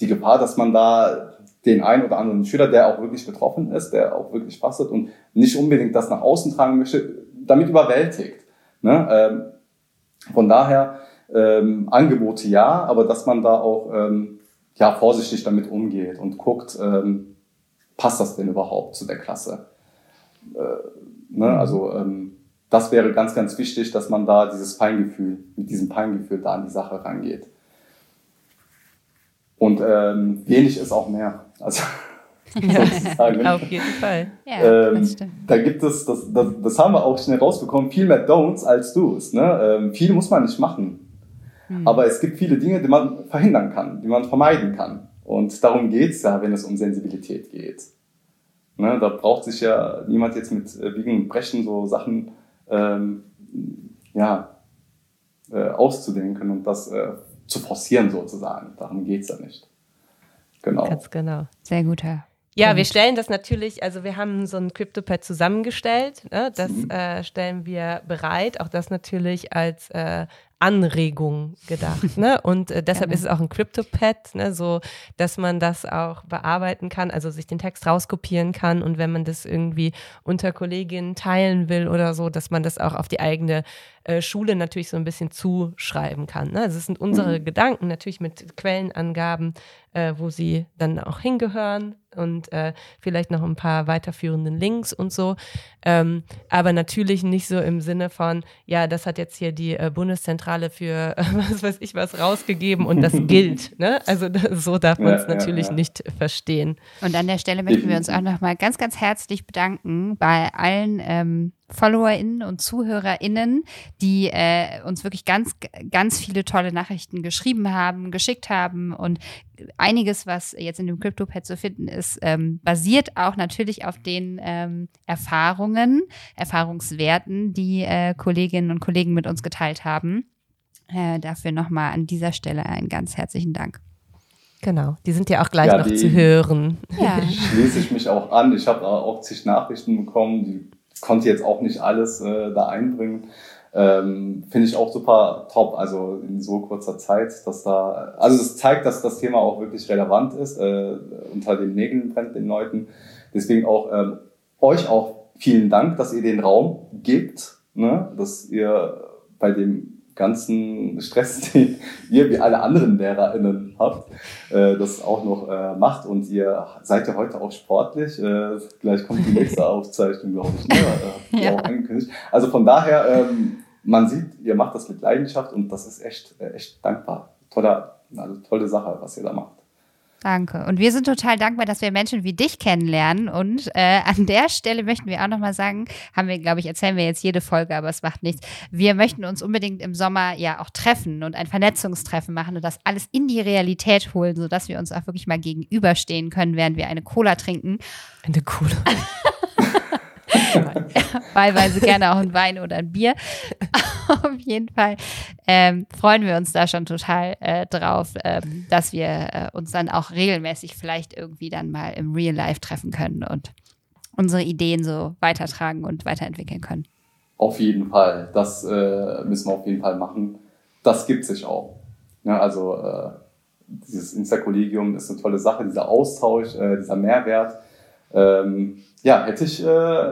die Gefahr, dass man da den einen oder anderen Schüler, der auch wirklich betroffen ist, der auch wirklich fastet und nicht unbedingt das nach außen tragen möchte, damit überwältigt. Ne? Ähm, von daher ähm, Angebote ja, aber dass man da auch ähm, ja, vorsichtig damit umgeht und guckt, ähm, passt das denn überhaupt zu der Klasse? Äh, ne? Mhm. Also ähm, das wäre ganz, ganz wichtig, dass man da dieses Feingefühl, mit diesem Feingefühl da an die Sache rangeht. Und ähm, wenig ist auch mehr. Also sozusagen. Auf jeden Fall. Ja, ähm. Da gibt es, das, das, das haben wir auch schnell rausbekommen, viel mehr Don'ts als Do's. Ne? Ähm, viel muss man nicht machen. Hm. Aber es gibt viele Dinge, die man verhindern kann, die man vermeiden kann. Und darum geht's ja, wenn es um Sensibilität geht. Ne? Da braucht sich ja niemand jetzt mit äh, Biegen und Brechen so Sachen ähm, ja, äh, auszudenken und das äh, zu forcieren sozusagen. Darum geht's ja nicht. Genau. Ganz genau. Sehr guter ja, wir stellen das natürlich, also wir haben so ein CryptoPad zusammengestellt. Ne? Das mhm. äh, stellen wir bereit. Auch das natürlich als äh, Anregung gedacht. Ne? Und äh, deshalb ist es auch ein CryptoPad, ne? so dass man das auch bearbeiten kann, also sich den Text rauskopieren kann und wenn man das irgendwie unter Kolleginnen teilen will oder so, dass man das auch auf die eigene äh, Schule natürlich so ein bisschen zuschreiben kann. Ne? Also es sind unsere mhm. Gedanken natürlich mit Quellenangaben, äh, wo sie dann auch hingehören und äh, vielleicht noch ein paar weiterführenden Links und so. Ähm, aber natürlich nicht so im Sinne von, ja, das hat jetzt hier die äh, Bundeszentrale für was weiß ich was rausgegeben und das gilt. Ne? Also so darf man es ja, natürlich ja, ja. nicht verstehen. Und an der Stelle möchten wir uns auch nochmal ganz, ganz herzlich bedanken bei allen ähm, FollowerInnen und ZuhörerInnen, die äh, uns wirklich ganz, ganz viele tolle Nachrichten geschrieben haben, geschickt haben und einiges, was jetzt in dem CryptoPad zu finden ist, ähm, basiert auch natürlich auf den ähm, Erfahrungen, Erfahrungswerten, die äh, Kolleginnen und Kollegen mit uns geteilt haben. Äh, dafür nochmal an dieser Stelle einen ganz herzlichen Dank. Genau, die sind ja auch gleich ja, noch zu hören. Ja. Schließe ich mich auch an. Ich habe auch zig Nachrichten bekommen, die konnte jetzt auch nicht alles äh, da einbringen. Ähm, Finde ich auch super top, also in so kurzer Zeit, dass da, also es zeigt, dass das Thema auch wirklich relevant ist, äh, unter den Nägeln brennt den Leuten. Deswegen auch ähm, euch auch vielen Dank, dass ihr den Raum gebt, ne? dass ihr bei dem ganzen Stress, den ihr wie alle anderen LehrerInnen habt, äh, das auch noch äh, macht. Und ihr seid ja heute auch sportlich. Äh, gleich kommt die nächste Aufzeichnung, glaube ich. Ne? Äh, ja. auch angekündigt. Also von daher, ähm, man sieht, ihr macht das mit Leidenschaft und das ist echt, äh, echt dankbar. Toller, also tolle Sache, was ihr da macht. Danke. Und wir sind total dankbar, dass wir Menschen wie dich kennenlernen. Und äh, an der Stelle möchten wir auch nochmal sagen, haben wir, glaube ich, erzählen wir jetzt jede Folge, aber es macht nichts. Wir möchten uns unbedingt im Sommer ja auch treffen und ein Vernetzungstreffen machen und das alles in die Realität holen, sodass wir uns auch wirklich mal gegenüberstehen können, während wir eine Cola trinken. Eine Cola. Wahlweise gerne auch ein Wein oder ein Bier. Auf jeden Fall ähm, freuen wir uns da schon total äh, drauf, ähm, dass wir äh, uns dann auch regelmäßig vielleicht irgendwie dann mal im Real Life treffen können und unsere Ideen so weitertragen und weiterentwickeln können. Auf jeden Fall. Das äh, müssen wir auf jeden Fall machen. das gibt sich auch. Ja, also äh, dieses Insta-Kollegium ist eine tolle Sache, dieser Austausch, äh, dieser Mehrwert. Ähm, ja, hätte ich äh,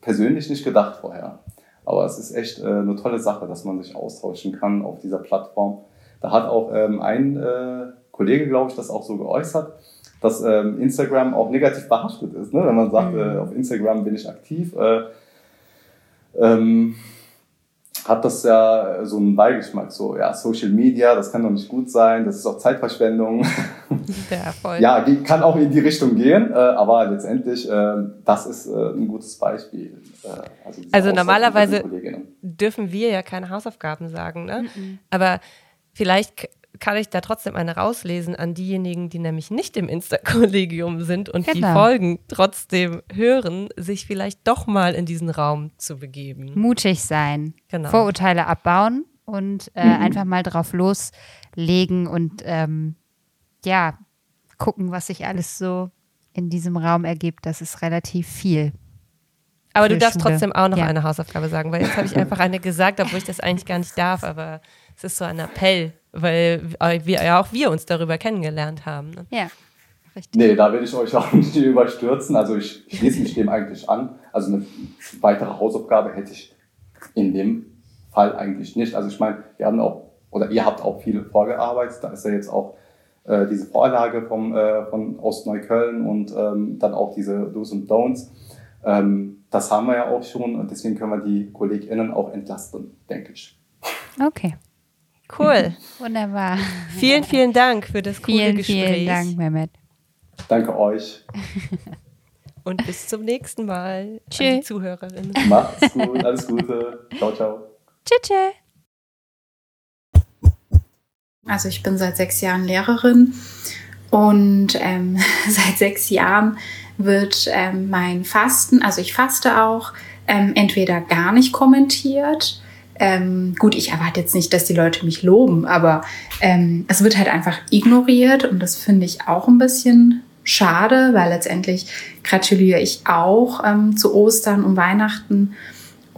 persönlich nicht gedacht vorher. Aber es ist echt äh, eine tolle Sache, dass man sich austauschen kann auf dieser Plattform. Da hat auch ähm, ein äh, Kollege, glaube ich, das auch so geäußert, dass ähm, Instagram auch negativ behaftet ist. Ne? Wenn man sagt, mhm. äh, auf Instagram bin ich aktiv, äh, ähm, hat das ja so einen Beigeschmack, so ja, Social Media, das kann doch nicht gut sein, das ist auch Zeitverschwendung. Ja, voll. ja kann auch in die Richtung gehen, äh, aber letztendlich, äh, das ist äh, ein gutes Beispiel. Äh, also, also normalerweise dürfen wir ja keine Hausaufgaben sagen, ne? Mhm. aber vielleicht kann ich da trotzdem eine rauslesen an diejenigen, die nämlich nicht im Insta-Kollegium sind und genau. die Folgen trotzdem hören, sich vielleicht doch mal in diesen Raum zu begeben. Mutig sein, genau. Vorurteile abbauen und äh, mhm. einfach mal drauf loslegen und ähm, ja, gucken, was sich alles so in diesem Raum ergibt. Das ist relativ viel. Aber du darfst Schule. trotzdem auch noch ja. eine Hausaufgabe sagen, weil jetzt habe ich einfach eine gesagt, obwohl ich das eigentlich gar nicht darf, aber es ist so ein Appell weil wir ja auch wir uns darüber kennengelernt haben. Ne? Ja. Richtig. Nee, da will ich euch auch nicht überstürzen. Also ich schließe mich dem eigentlich an. Also eine weitere Hausaufgabe hätte ich in dem Fall eigentlich nicht. Also ich meine, wir haben auch, oder ihr habt auch viel vorgearbeitet. Da ist ja jetzt auch äh, diese Vorlage vom, äh, von Ostneukölln und ähm, dann auch diese Do's und Don'ts. Ähm, das haben wir ja auch schon und deswegen können wir die KollegInnen auch entlasten, denke ich. Okay. Cool. Wunderbar. Vielen, vielen Dank für das coole vielen, Gespräch. Vielen Dank, Mehmet. Danke euch. Und bis zum nächsten Mal. Tschüss. An die Zuhörerinnen. Macht's gut. Alles Gute. Ciao, ciao. Tschüss. tschüss. Also ich bin seit sechs Jahren Lehrerin und ähm, seit sechs Jahren wird ähm, mein Fasten, also ich faste auch, ähm, entweder gar nicht kommentiert ähm, gut, ich erwarte jetzt nicht, dass die Leute mich loben, aber ähm, es wird halt einfach ignoriert und das finde ich auch ein bisschen schade, weil letztendlich gratuliere ich auch ähm, zu Ostern und Weihnachten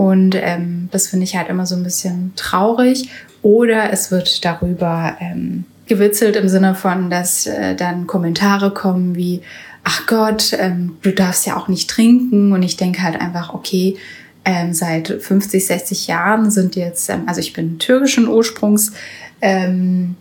und ähm, das finde ich halt immer so ein bisschen traurig. Oder es wird darüber ähm, gewitzelt im Sinne von, dass äh, dann Kommentare kommen wie, ach Gott, ähm, du darfst ja auch nicht trinken. Und ich denke halt einfach, okay, ähm, seit 50, 60 Jahren sind jetzt, ähm, also ich bin türkischen Ursprungs, ähm,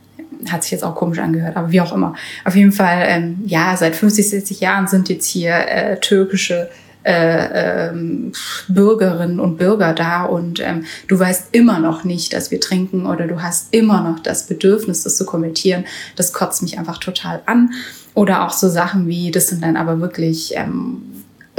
hat sich jetzt auch komisch angehört, aber wie auch immer. Auf jeden Fall, ähm, ja, seit 50, 60 Jahren sind jetzt hier äh, türkische äh, ähm, Bürgerinnen und Bürger da und ähm, du weißt immer noch nicht, dass wir trinken oder du hast immer noch das Bedürfnis, das zu kommentieren. Das kotzt mich einfach total an. Oder auch so Sachen wie, das sind dann aber wirklich ähm,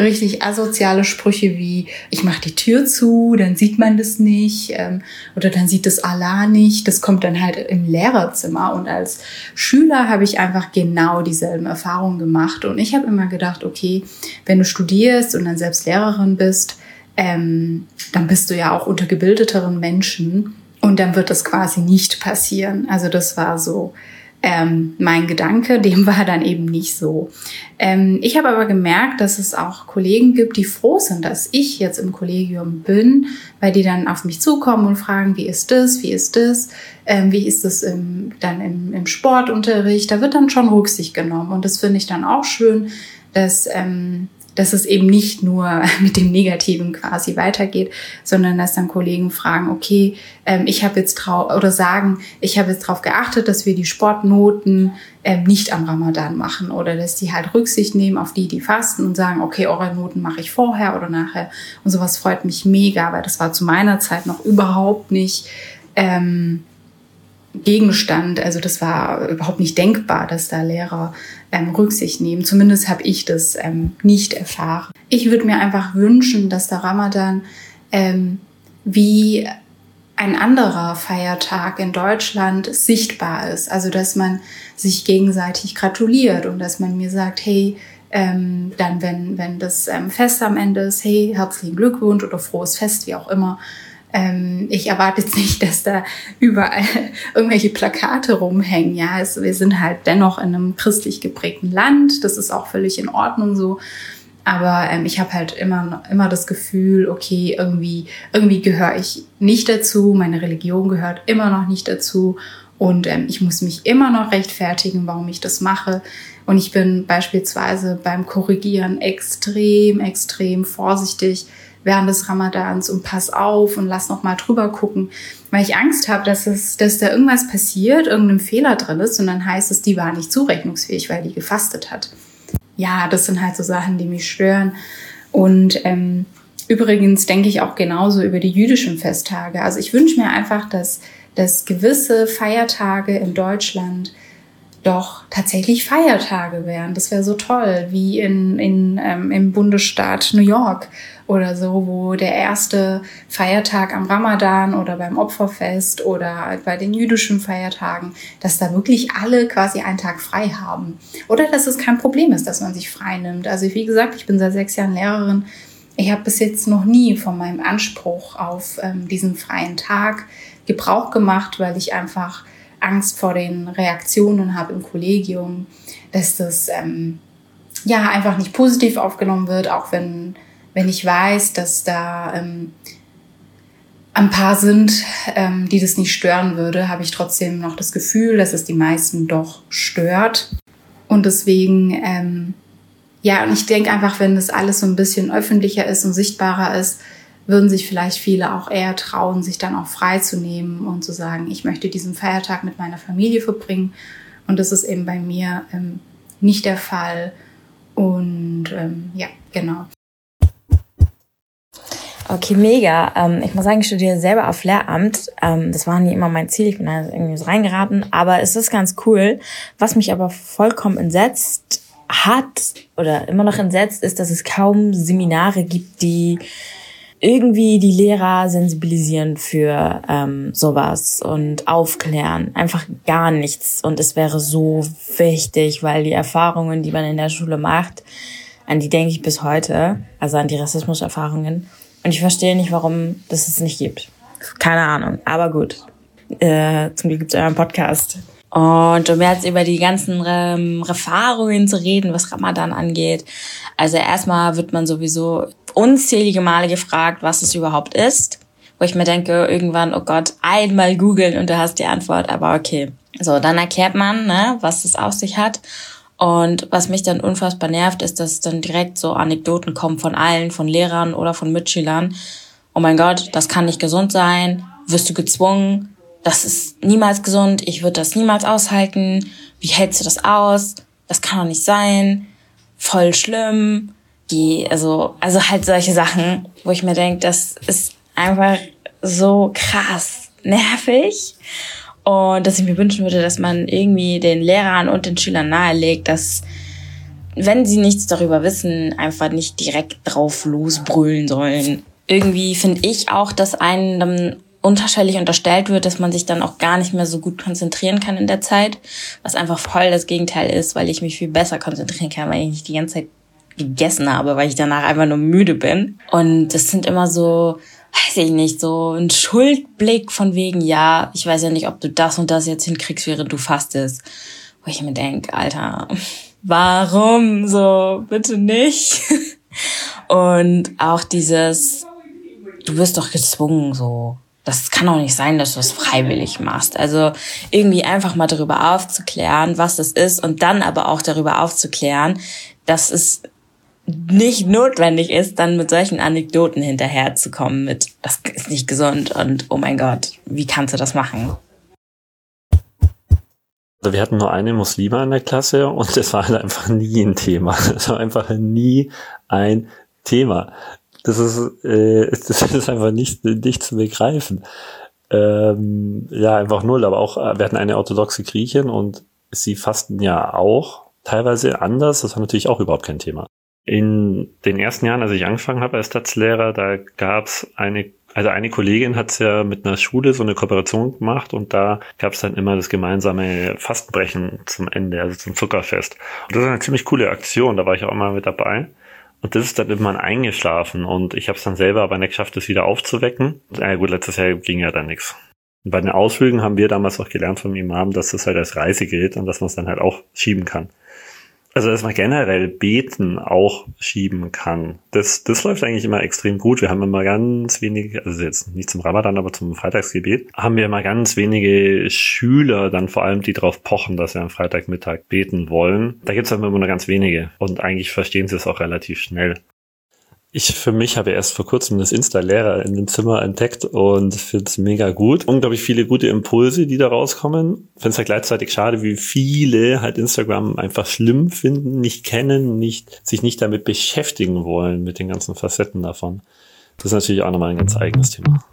richtig asoziale Sprüche wie, ich mache die Tür zu, dann sieht man das nicht ähm, oder dann sieht das Allah nicht. Das kommt dann halt im Lehrerzimmer. Und als Schüler habe ich einfach genau dieselben Erfahrungen gemacht. Und ich habe immer gedacht, okay, wenn du studierst und dann selbst Lehrerin bist, ähm, dann bist du ja auch unter gebildeteren Menschen und dann wird das quasi nicht passieren. Also das war so ähm, mein Gedanke, dem war dann eben nicht so. Ähm, ich habe aber gemerkt, dass es auch Kollegen gibt, die froh sind, dass ich jetzt im Kollegium bin, weil die dann auf mich zukommen und fragen, wie ist das, wie ist das, ähm, wie ist das im, dann im, im Sportunterricht. Da wird dann schon Rücksicht genommen und das finde ich dann auch schön, dass ähm, dass es eben nicht nur mit dem Negativen quasi weitergeht, sondern dass dann Kollegen fragen, okay, ähm, ich habe jetzt drauf oder sagen, ich habe jetzt darauf geachtet, dass wir die Sportnoten ähm, nicht am Ramadan machen oder dass die halt Rücksicht nehmen auf die, die fasten und sagen, okay, eure Noten mache ich vorher oder nachher. Und sowas freut mich mega, weil das war zu meiner Zeit noch überhaupt nicht. Ähm, Gegenstand. Also das war überhaupt nicht denkbar, dass da Lehrer ähm, Rücksicht nehmen. Zumindest habe ich das ähm, nicht erfahren. Ich würde mir einfach wünschen, dass der Ramadan ähm, wie ein anderer Feiertag in Deutschland sichtbar ist. Also dass man sich gegenseitig gratuliert und dass man mir sagt, hey, ähm, dann wenn, wenn das ähm, Fest am Ende ist, hey, herzlichen Glückwunsch oder frohes Fest, wie auch immer. Ähm, ich erwarte jetzt nicht, dass da überall irgendwelche Plakate rumhängen. Ja, es, wir sind halt dennoch in einem christlich geprägten Land. Das ist auch völlig in Ordnung so. Aber ähm, ich habe halt immer, immer das Gefühl, okay, irgendwie, irgendwie gehöre ich nicht dazu, meine Religion gehört immer noch nicht dazu und ähm, ich muss mich immer noch rechtfertigen, warum ich das mache. Und ich bin beispielsweise beim Korrigieren extrem, extrem vorsichtig während des Ramadans und pass auf und lass noch mal drüber gucken, weil ich Angst habe, dass es, dass da irgendwas passiert, irgendein Fehler drin ist und dann heißt es, die war nicht zurechnungsfähig, weil die gefastet hat. Ja, das sind halt so Sachen, die mich stören. Und ähm, übrigens denke ich auch genauso über die jüdischen Festtage. Also ich wünsche mir einfach, dass, dass gewisse Feiertage in Deutschland doch tatsächlich Feiertage wären. Das wäre so toll, wie in, in, ähm, im Bundesstaat New York oder so, wo der erste Feiertag am Ramadan oder beim Opferfest oder bei den jüdischen Feiertagen, dass da wirklich alle quasi einen Tag frei haben. Oder dass es kein Problem ist, dass man sich frei nimmt. Also wie gesagt, ich bin seit sechs Jahren Lehrerin. Ich habe bis jetzt noch nie von meinem Anspruch auf ähm, diesen freien Tag Gebrauch gemacht, weil ich einfach Angst vor den Reaktionen habe im Kollegium, dass das ähm, ja einfach nicht positiv aufgenommen wird, auch wenn, wenn ich weiß, dass da ähm, ein paar sind, ähm, die das nicht stören würde, habe ich trotzdem noch das Gefühl, dass es die meisten doch stört. Und deswegen, ähm, ja, und ich denke einfach, wenn das alles so ein bisschen öffentlicher ist und sichtbarer ist, würden sich vielleicht viele auch eher trauen, sich dann auch freizunehmen und zu sagen, ich möchte diesen Feiertag mit meiner Familie verbringen. Und das ist eben bei mir ähm, nicht der Fall. Und ähm, ja, genau. Okay, mega. Ähm, ich muss sagen, ich studiere selber auf Lehramt. Ähm, das war nie immer mein Ziel. Ich bin da irgendwie so reingeraten. Aber es ist ganz cool. Was mich aber vollkommen entsetzt hat oder immer noch entsetzt, ist, dass es kaum Seminare gibt, die irgendwie die Lehrer sensibilisieren für ähm, sowas und aufklären. Einfach gar nichts. Und es wäre so wichtig, weil die Erfahrungen, die man in der Schule macht, an die denke ich bis heute, also an die Rassismuserfahrungen. Und ich verstehe nicht, warum das es nicht gibt. Keine Ahnung. Aber gut. Äh, zum Glück gibt es euren Podcast. Und um jetzt über die ganzen ähm, Erfahrungen zu reden, was Ramadan angeht. Also erstmal wird man sowieso unzählige Male gefragt, was es überhaupt ist. Wo ich mir denke, irgendwann, oh Gott, einmal googeln und du hast die Antwort, aber okay. So, dann erklärt man, ne, was es auf sich hat. Und was mich dann unfassbar nervt, ist, dass dann direkt so Anekdoten kommen von allen, von Lehrern oder von Mitschülern. Oh mein Gott, das kann nicht gesund sein. Wirst du gezwungen? das ist niemals gesund, ich würde das niemals aushalten, wie hältst du das aus? Das kann doch nicht sein, voll schlimm. Die, also, also halt solche Sachen, wo ich mir denke, das ist einfach so krass nervig. Und dass ich mir wünschen würde, dass man irgendwie den Lehrern und den Schülern nahelegt, dass wenn sie nichts darüber wissen, einfach nicht direkt drauf losbrüllen sollen. Irgendwie finde ich auch, dass einen unterschwellig unterstellt wird, dass man sich dann auch gar nicht mehr so gut konzentrieren kann in der Zeit, was einfach voll das Gegenteil ist, weil ich mich viel besser konzentrieren kann, weil ich nicht die ganze Zeit gegessen habe, weil ich danach einfach nur müde bin. Und das sind immer so, weiß ich nicht, so ein Schuldblick von wegen, ja, ich weiß ja nicht, ob du das und das jetzt hinkriegst, während du fastest. Wo ich mir denke, Alter, warum so? Bitte nicht. Und auch dieses, du wirst doch gezwungen, so das kann doch nicht sein, dass du es freiwillig machst. Also irgendwie einfach mal darüber aufzuklären, was das ist und dann aber auch darüber aufzuklären, dass es nicht notwendig ist, dann mit solchen Anekdoten hinterherzukommen mit, das ist nicht gesund und oh mein Gott, wie kannst du das machen? Also wir hatten nur eine Muslime in der Klasse und das war halt einfach nie ein Thema. Das war einfach nie ein Thema. Das ist, äh, das ist einfach nicht, nicht zu begreifen. Ähm, ja, einfach null. Aber auch, äh, wir hatten eine orthodoxe Griechin und sie fasten ja auch teilweise anders. Das war natürlich auch überhaupt kein Thema. In den ersten Jahren, als ich angefangen habe als Stadtslehrer, da gab's eine, also eine Kollegin hat's ja mit einer Schule so eine Kooperation gemacht und da gab's dann immer das gemeinsame Fastenbrechen zum Ende, also zum Zuckerfest. Und das ist eine ziemlich coole Aktion, da war ich auch mal mit dabei. Und das ist dann irgendwann eingeschlafen und ich habe es dann selber aber nicht geschafft, das wieder aufzuwecken. Ja gut, letztes Jahr ging ja dann nichts. Bei den Ausflügen haben wir damals auch gelernt vom Imam, dass das halt als Reise gilt und dass man es dann halt auch schieben kann. Also, dass man generell Beten auch schieben kann. Das, das läuft eigentlich immer extrem gut. Wir haben immer ganz wenige, also jetzt nicht zum Ramadan, aber zum Freitagsgebet, haben wir immer ganz wenige Schüler dann vor allem, die darauf pochen, dass sie am Freitagmittag beten wollen. Da gibt es immer nur ganz wenige. Und eigentlich verstehen sie es auch relativ schnell. Ich für mich habe erst vor kurzem das Insta-Lehrer in dem Zimmer entdeckt und finde es mega gut. Unglaublich viele gute Impulse, die da rauskommen. Finde es halt gleichzeitig schade, wie viele halt Instagram einfach schlimm finden, nicht kennen, nicht, sich nicht damit beschäftigen wollen mit den ganzen Facetten davon. Das ist natürlich auch nochmal ein ganz eigenes Thema.